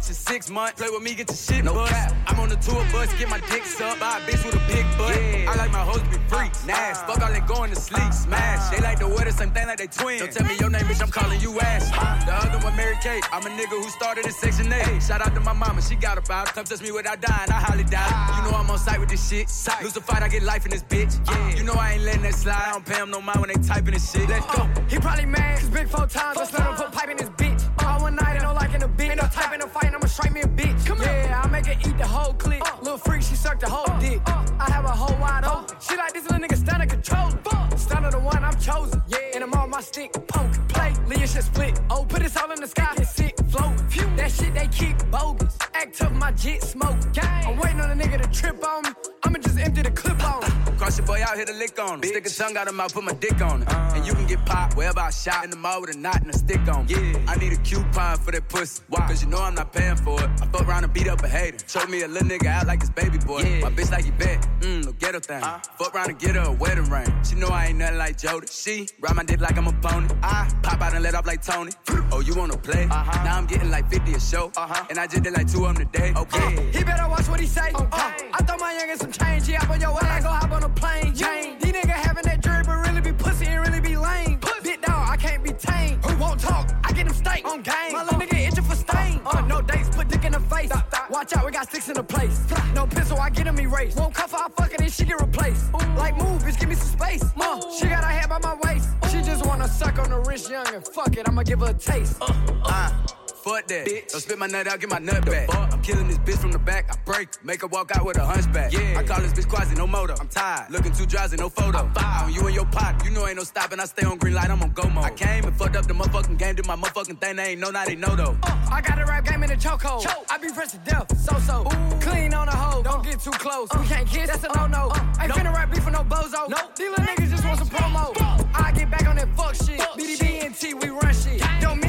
Speaker 46: rich
Speaker 47: in six months. Play with me, get your shit no bust. Cap. I'm on the tour bus, get my dick sucked by a bitch with a big butt. Yeah. I like my hoes to be freaks, nasty. Fuck all that going to sleep, smash. They like the wear the same thing like they twins. Don't tell me your name, bitch, I'm calling you ass. The other one, Mary Kate. I'm a nigga who started in Section 8. Shout out to my mama, she got about it. Come touch me without dying, I highly doubt it. You know I'm on site with this shit. Lose a fight, I get life in this bitch. Yeah. Uh, you know I ain't letting that slide. I don't pay him no mind when they typing this shit. Let's go.
Speaker 48: He probably mad, cause big four times. Let's let him put pipe in his bitch. All one night, ain't no like in a bitch. Ain't no type in a fight, I'ma strike me a bitch. Come yeah, I make her eat the whole clip. Uh, Little freak, she sucked the whole uh, dick. Uh, I have a whole wide open. She like this little nigga stand control. Stand the one I'm chosen. Yeah, and I'm on my stick. Poke, play, Leah shit split. Oh, put this all in the sky. It's sick, float. Phew. That shit they keep bogus. Act up, my jet smoke. Gang. I'm waiting on a nigga to trip on me. I'ma just empty the clip on.
Speaker 47: Cross your boy out, hit a lick on him. Stick a tongue out of mouth, put my dick on it. Uh, and you can get popped wherever I shot in the mall with a knot and a stick on me. Yeah. I need a coupon for that pussy. Why? Cause you know I'm not paying for it. I fuck around and beat up a hater. Show me a little nigga out like his baby boy. Yeah. My bitch like you bet. Mmm, no ghetto thing. Uh, fuck around and get her a wedding ring. She know I ain't nothing like Jody. She ride my dick like I'm a pony. I pop out and let off like Tony. Oh, you wanna play? Uh-huh. Now I'm getting like 50 a show. Uh-huh. And I just did like two of them today. Okay.
Speaker 48: Uh, he better watch what he say. Okay. Uh, I throw my youngin' some change. He up on your ass. I go hop on a plane. Chain. These niggas having that jury, but really be pussy and really be lame. Puss. Big dog, I can't be tamed. Who won't talk? I get them steak on game. My little nigga itching for stain. Uh, no dates, put dick in the face. Stop, stop. Watch out, we got sticks in the place. No pistol, I get him erased. Won't cuff her, I fuck it and she get replaced. Ooh. Like move, bitch, give me some space. Uh, she got her head by my waist. Ooh. She just wanna suck on the rich young and fuck it, I'ma give her a taste. Uh, uh.
Speaker 47: Fuck that. Bitch. Don't spit my nut out, get my nut back. Fuck. I'm killing this bitch from the back. I break, make her walk out with a hunchback. Yeah. I call this bitch Quasi, no motor. I'm tired. Looking too drowsy, no photo. I on you and your pot. You know ain't no stopping. I stay on green light, I'm on go mode. I came and fucked up the motherfucking game. Did my motherfucking thing. They ain't know, now they know though.
Speaker 48: Uh, I got a rap game in the chokehold. Choke. I be pressed to death, so so. Ooh. Clean on the hoe. Don't get too close. Uh, we can't kiss, that's a no no. Uh, ain't nope. finna rap beef for no bozo. Nope. These little niggas just want some promo. I get back on that fuck shit. Fuck BDB and T, we run shit. Gang. Don't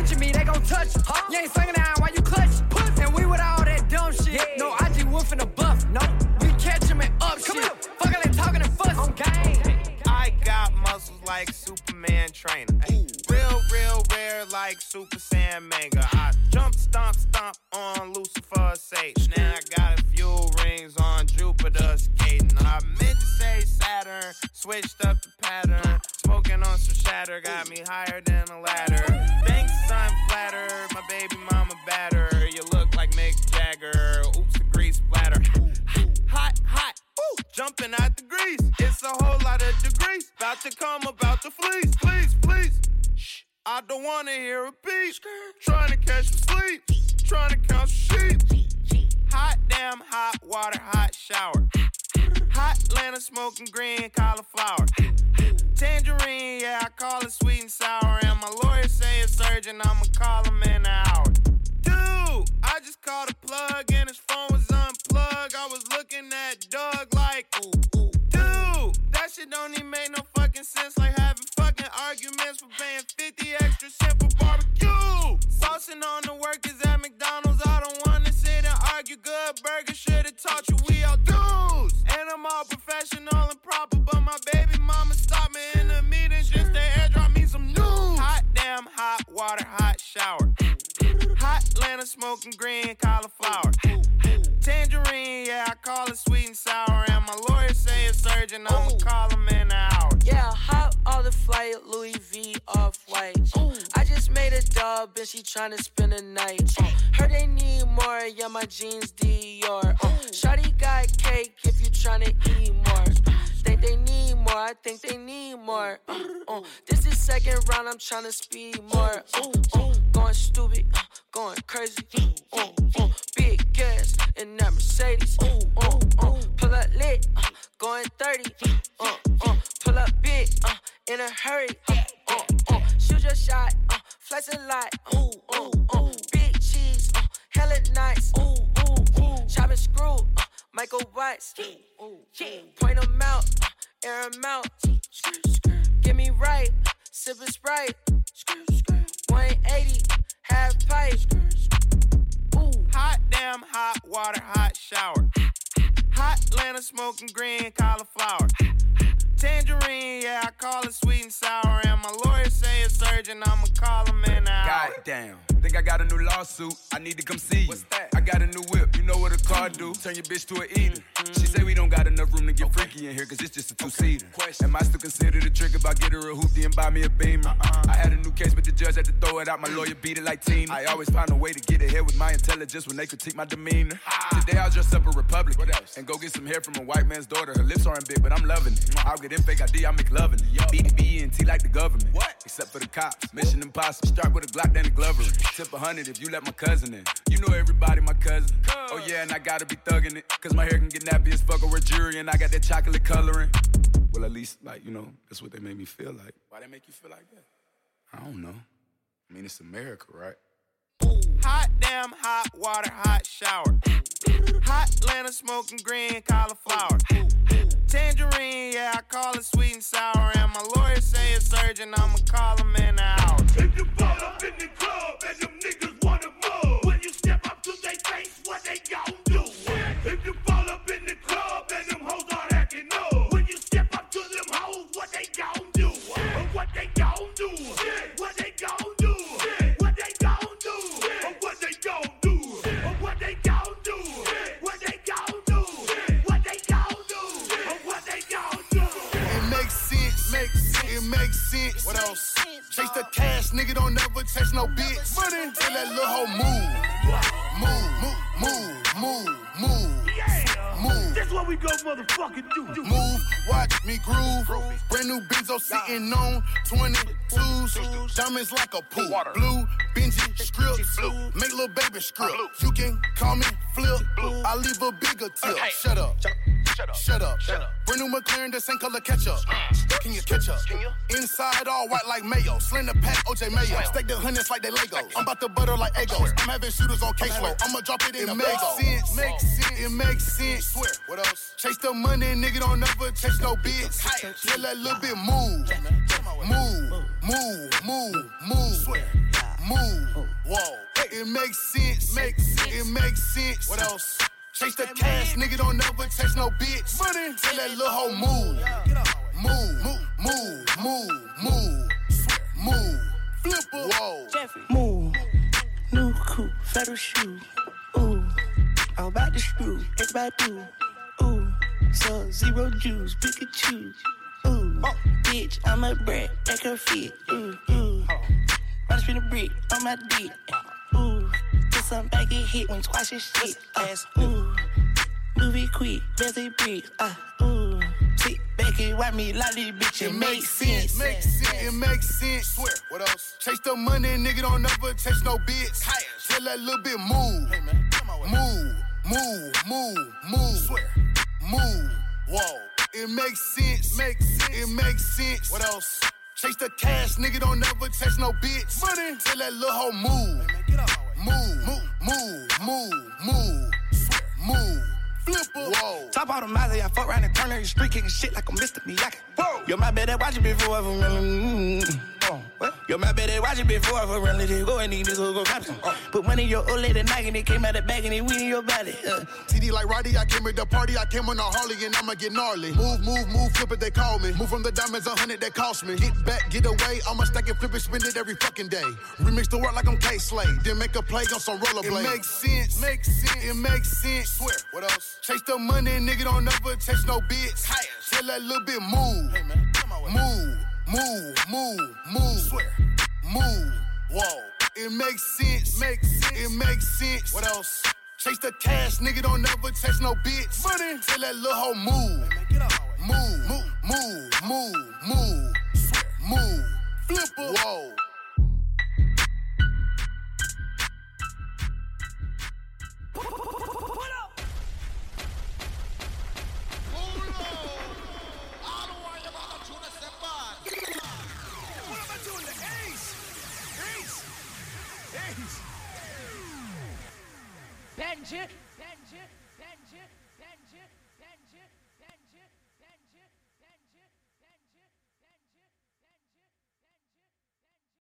Speaker 48: touch. Huh? You ain't singing out, why you clutch? Puss. And we with all that dumb shit. Yeah. No IG wolf in the buff. No, we catch him and up Come shit. Fuck
Speaker 28: like Superman trainer. Ay. Real, real rare like Super Saiyan Mega. I jump, stomp, stomp on Lucifer's stage. Now I got a few rings on Jupiter skating. I meant to say Saturn, switched up the pattern. Smoking on some shatter, got me higher than a ladder. Thanks, I'm flattered. My baby mama batter. You look like Mick Jagger. Jumping out the grease. It's a whole lot of degrees. About to come, about to fleece. Please, please. Shh. I don't wanna hear a beat. Trying to catch some sleep. Trying to count some sheep. Hot damn, hot water, hot shower. Hot Atlanta smoking green cauliflower. Tangerine, yeah, I call it sweet and sour. And my lawyer say it's urgent, I'ma call him in an hour. Dude, just called a plug and his phone was unplugged. I was looking at Doug like, ooh, ooh. Dude, that shit don't even make no fucking sense. Like having fucking arguments for paying 50 extra cent for barbecue. Saucing on the workers at McDonald's. I don't wanna sit and argue. Good burger should've taught you we all dudes. And I'm all professional and proper, but my baby mama stopped me in the meeting just to airdrop me some news. Hot damn, hot water, hot shower. Hot Atlanta smoking green cauliflower. Tangerine, yeah, I call it sweet and sour. And my lawyer say it's urgent, I'ma call him in an hour.
Speaker 17: Yeah, hot on the flight, Louis V off white. I just made a dub and she tryna spend the night. Uh. Heard they need more, yeah, my jeans Dior. Shawty got cake if you tryna eat more. Think they need more. I think they need more. Uh, uh. This is second round, I'm tryna speed more. Uh, uh. Going stupid, uh, going crazy. Uh. uh, uh big gas in that Mercedes. Uh, pull up lit, going 30. Uh, uh. Pull up big, in a hurry. Shoot your shot, flex a lot. Big cheese, hella nice. Chop and screw, Michael Watts. Point them out, air them out. Get me right, sip a sprite. 180, half pipe.
Speaker 28: Hot damn, hot water, hot shower. Hot Atlanta smoking green cauliflower. Tangerine, yeah, I call it sweet and sour. And my lawyer say it's urgent, I'ma call him in an hour.
Speaker 47: Goddamn. Think I got a new lawsuit. I need to come see you. What's that? I got a new whip. You know what a car do? Mm-hmm. Turn your bitch to an eater. She say we don't got enough room to get freaky in here, cause it's just a two seater. Am I still considered the trick if I get her a hoopty and buy me a beamer? Uh-uh. I had a new case, but the judge had to throw it out. My mm. lawyer beat it like team. I always find a way to get ahead with my intelligence when they critique my demeanor. Today I'll dress up a else? And go get some hair from a white man's daughter. Her lips aren't big, but I'm loving it. Mm. I'll get in fake ID, I make loving it. And T like the government. What? Except for the cops. Mission impossible. Start with a Glock, then a Glover. Tip a hundred if you let my cousin in. You know everybody, my cousin. Oh yeah, and I gotta be thugging it. Cause my hair can get nappy as fuck or jury, and I got that chocolate coloring. Well, at least, like, you know, that's what they made me feel like. Why they make you feel like that? I don't know. I mean, it's America, right?
Speaker 28: Hot damn, hot water, hot shower. Hot Atlanta smoking green cauliflower. Tangerine, yeah, I call it sweet and sour. And my lawyer say it's urgent, I'ma call him in an hour.
Speaker 49: If you fall up in the club and them niggas wanna move, when you step up to their face, what they gon' do? If you
Speaker 50: Makes sense. It makes sense. What else? Chase the cash, nigga don't ever chase no bitch. Money. Tell that little hoe move. Move, move, move, move, move. Move.
Speaker 49: This what we go motherfucking do.
Speaker 50: Move, watch me groove. Brand new Benzo sitting on 22s. Diamonds like a pool. Blue, Benji, scripts. Make little baby script. You can call me Flip. I leave a bigger tip. Shut up. Shut up. Shut up. Shut up. Brand new McLaren, the same color ketchup. Can you catch up? Inside all white like mayo. Slender pack, OJ Mayo. Stack the hundreds like they Legos. I'm about to butter like Eggos. I'm having shooters on caseload. I'ma drop it in the makes sense. Makes sense. It makes sense. Swear. What else? Chase the money, nigga don't never chase no bitch. Tell that little bit move. Move. Move. Move. Move. Move. Whoa. It makes sense. Makes sense. It makes sense. What else? Chase the cash, nigga don't never chase no bitch. Money. Tell that little hoe move. Move. Move. Move. Move. Move. Flipper. Whoa.
Speaker 45: Move. New coupe, federal shoe. Ooh. I'm about to screw. Everybody do. Ooh. So zero juice, Pikachu. Ooh. Oh. Bitch, I'm a brat. That can fit. Ooh. Ooh. I spin a brick on my dick. Ooh. Some back and hit when squash your shit. Ass. Ooh. Movie quick, there's a. Uh, ooh. Sit back and watch me like this bitch. It makes sense.
Speaker 50: Makes sense. It makes sense. Swear. What else? Chase the money, nigga don't never chase no bitch. Tell that little bit move. Move. Move. Move. Move. Swear. Move. Whoa. It makes sense. Makes sense. It makes sense. What else? Chase the cash, nigga don't never chase no bitch. Money. Tell that little hoe move. Move. Move. Move. Move. Move. Move. Flipper. Whoa.
Speaker 45: Top Mazda, I fuck around the corner of street, kicking shit like a Mr. Miyagi. Whoa. Yo, my bad, I watch it before I really. Mm, oh, what? Yo, my bad, I watch it before I really did go and these niggas go cop some. Put money in your old lady Nike and it came out the bag and it went in your body. Uh.
Speaker 50: TD like Roddy, I came at the party, I came on a Harley and I'ma get gnarly. Move, move, move, flip it, they call me. Move from the diamonds, a hundred that cost me. Get back, get away, I'ma stack it, flip it, spend it every fucking day. Remix the work like I'm Kay Slay, then make a play on some rollerblades. It makes sense, makes sense, it makes sense. Swear, what else? Chase the money, nigga don't never chase no bitch. Tell that little bit move. Move, move, move, move. Swear, move. Whoa. It makes sense. Makes sense. It makes sense. What else? Chase the cash, nigga don't never chase no bitch. Money. Tell that little hoe move. Move, move, move, Move, move, move. Flipper. Whoa.
Speaker 51: Benji.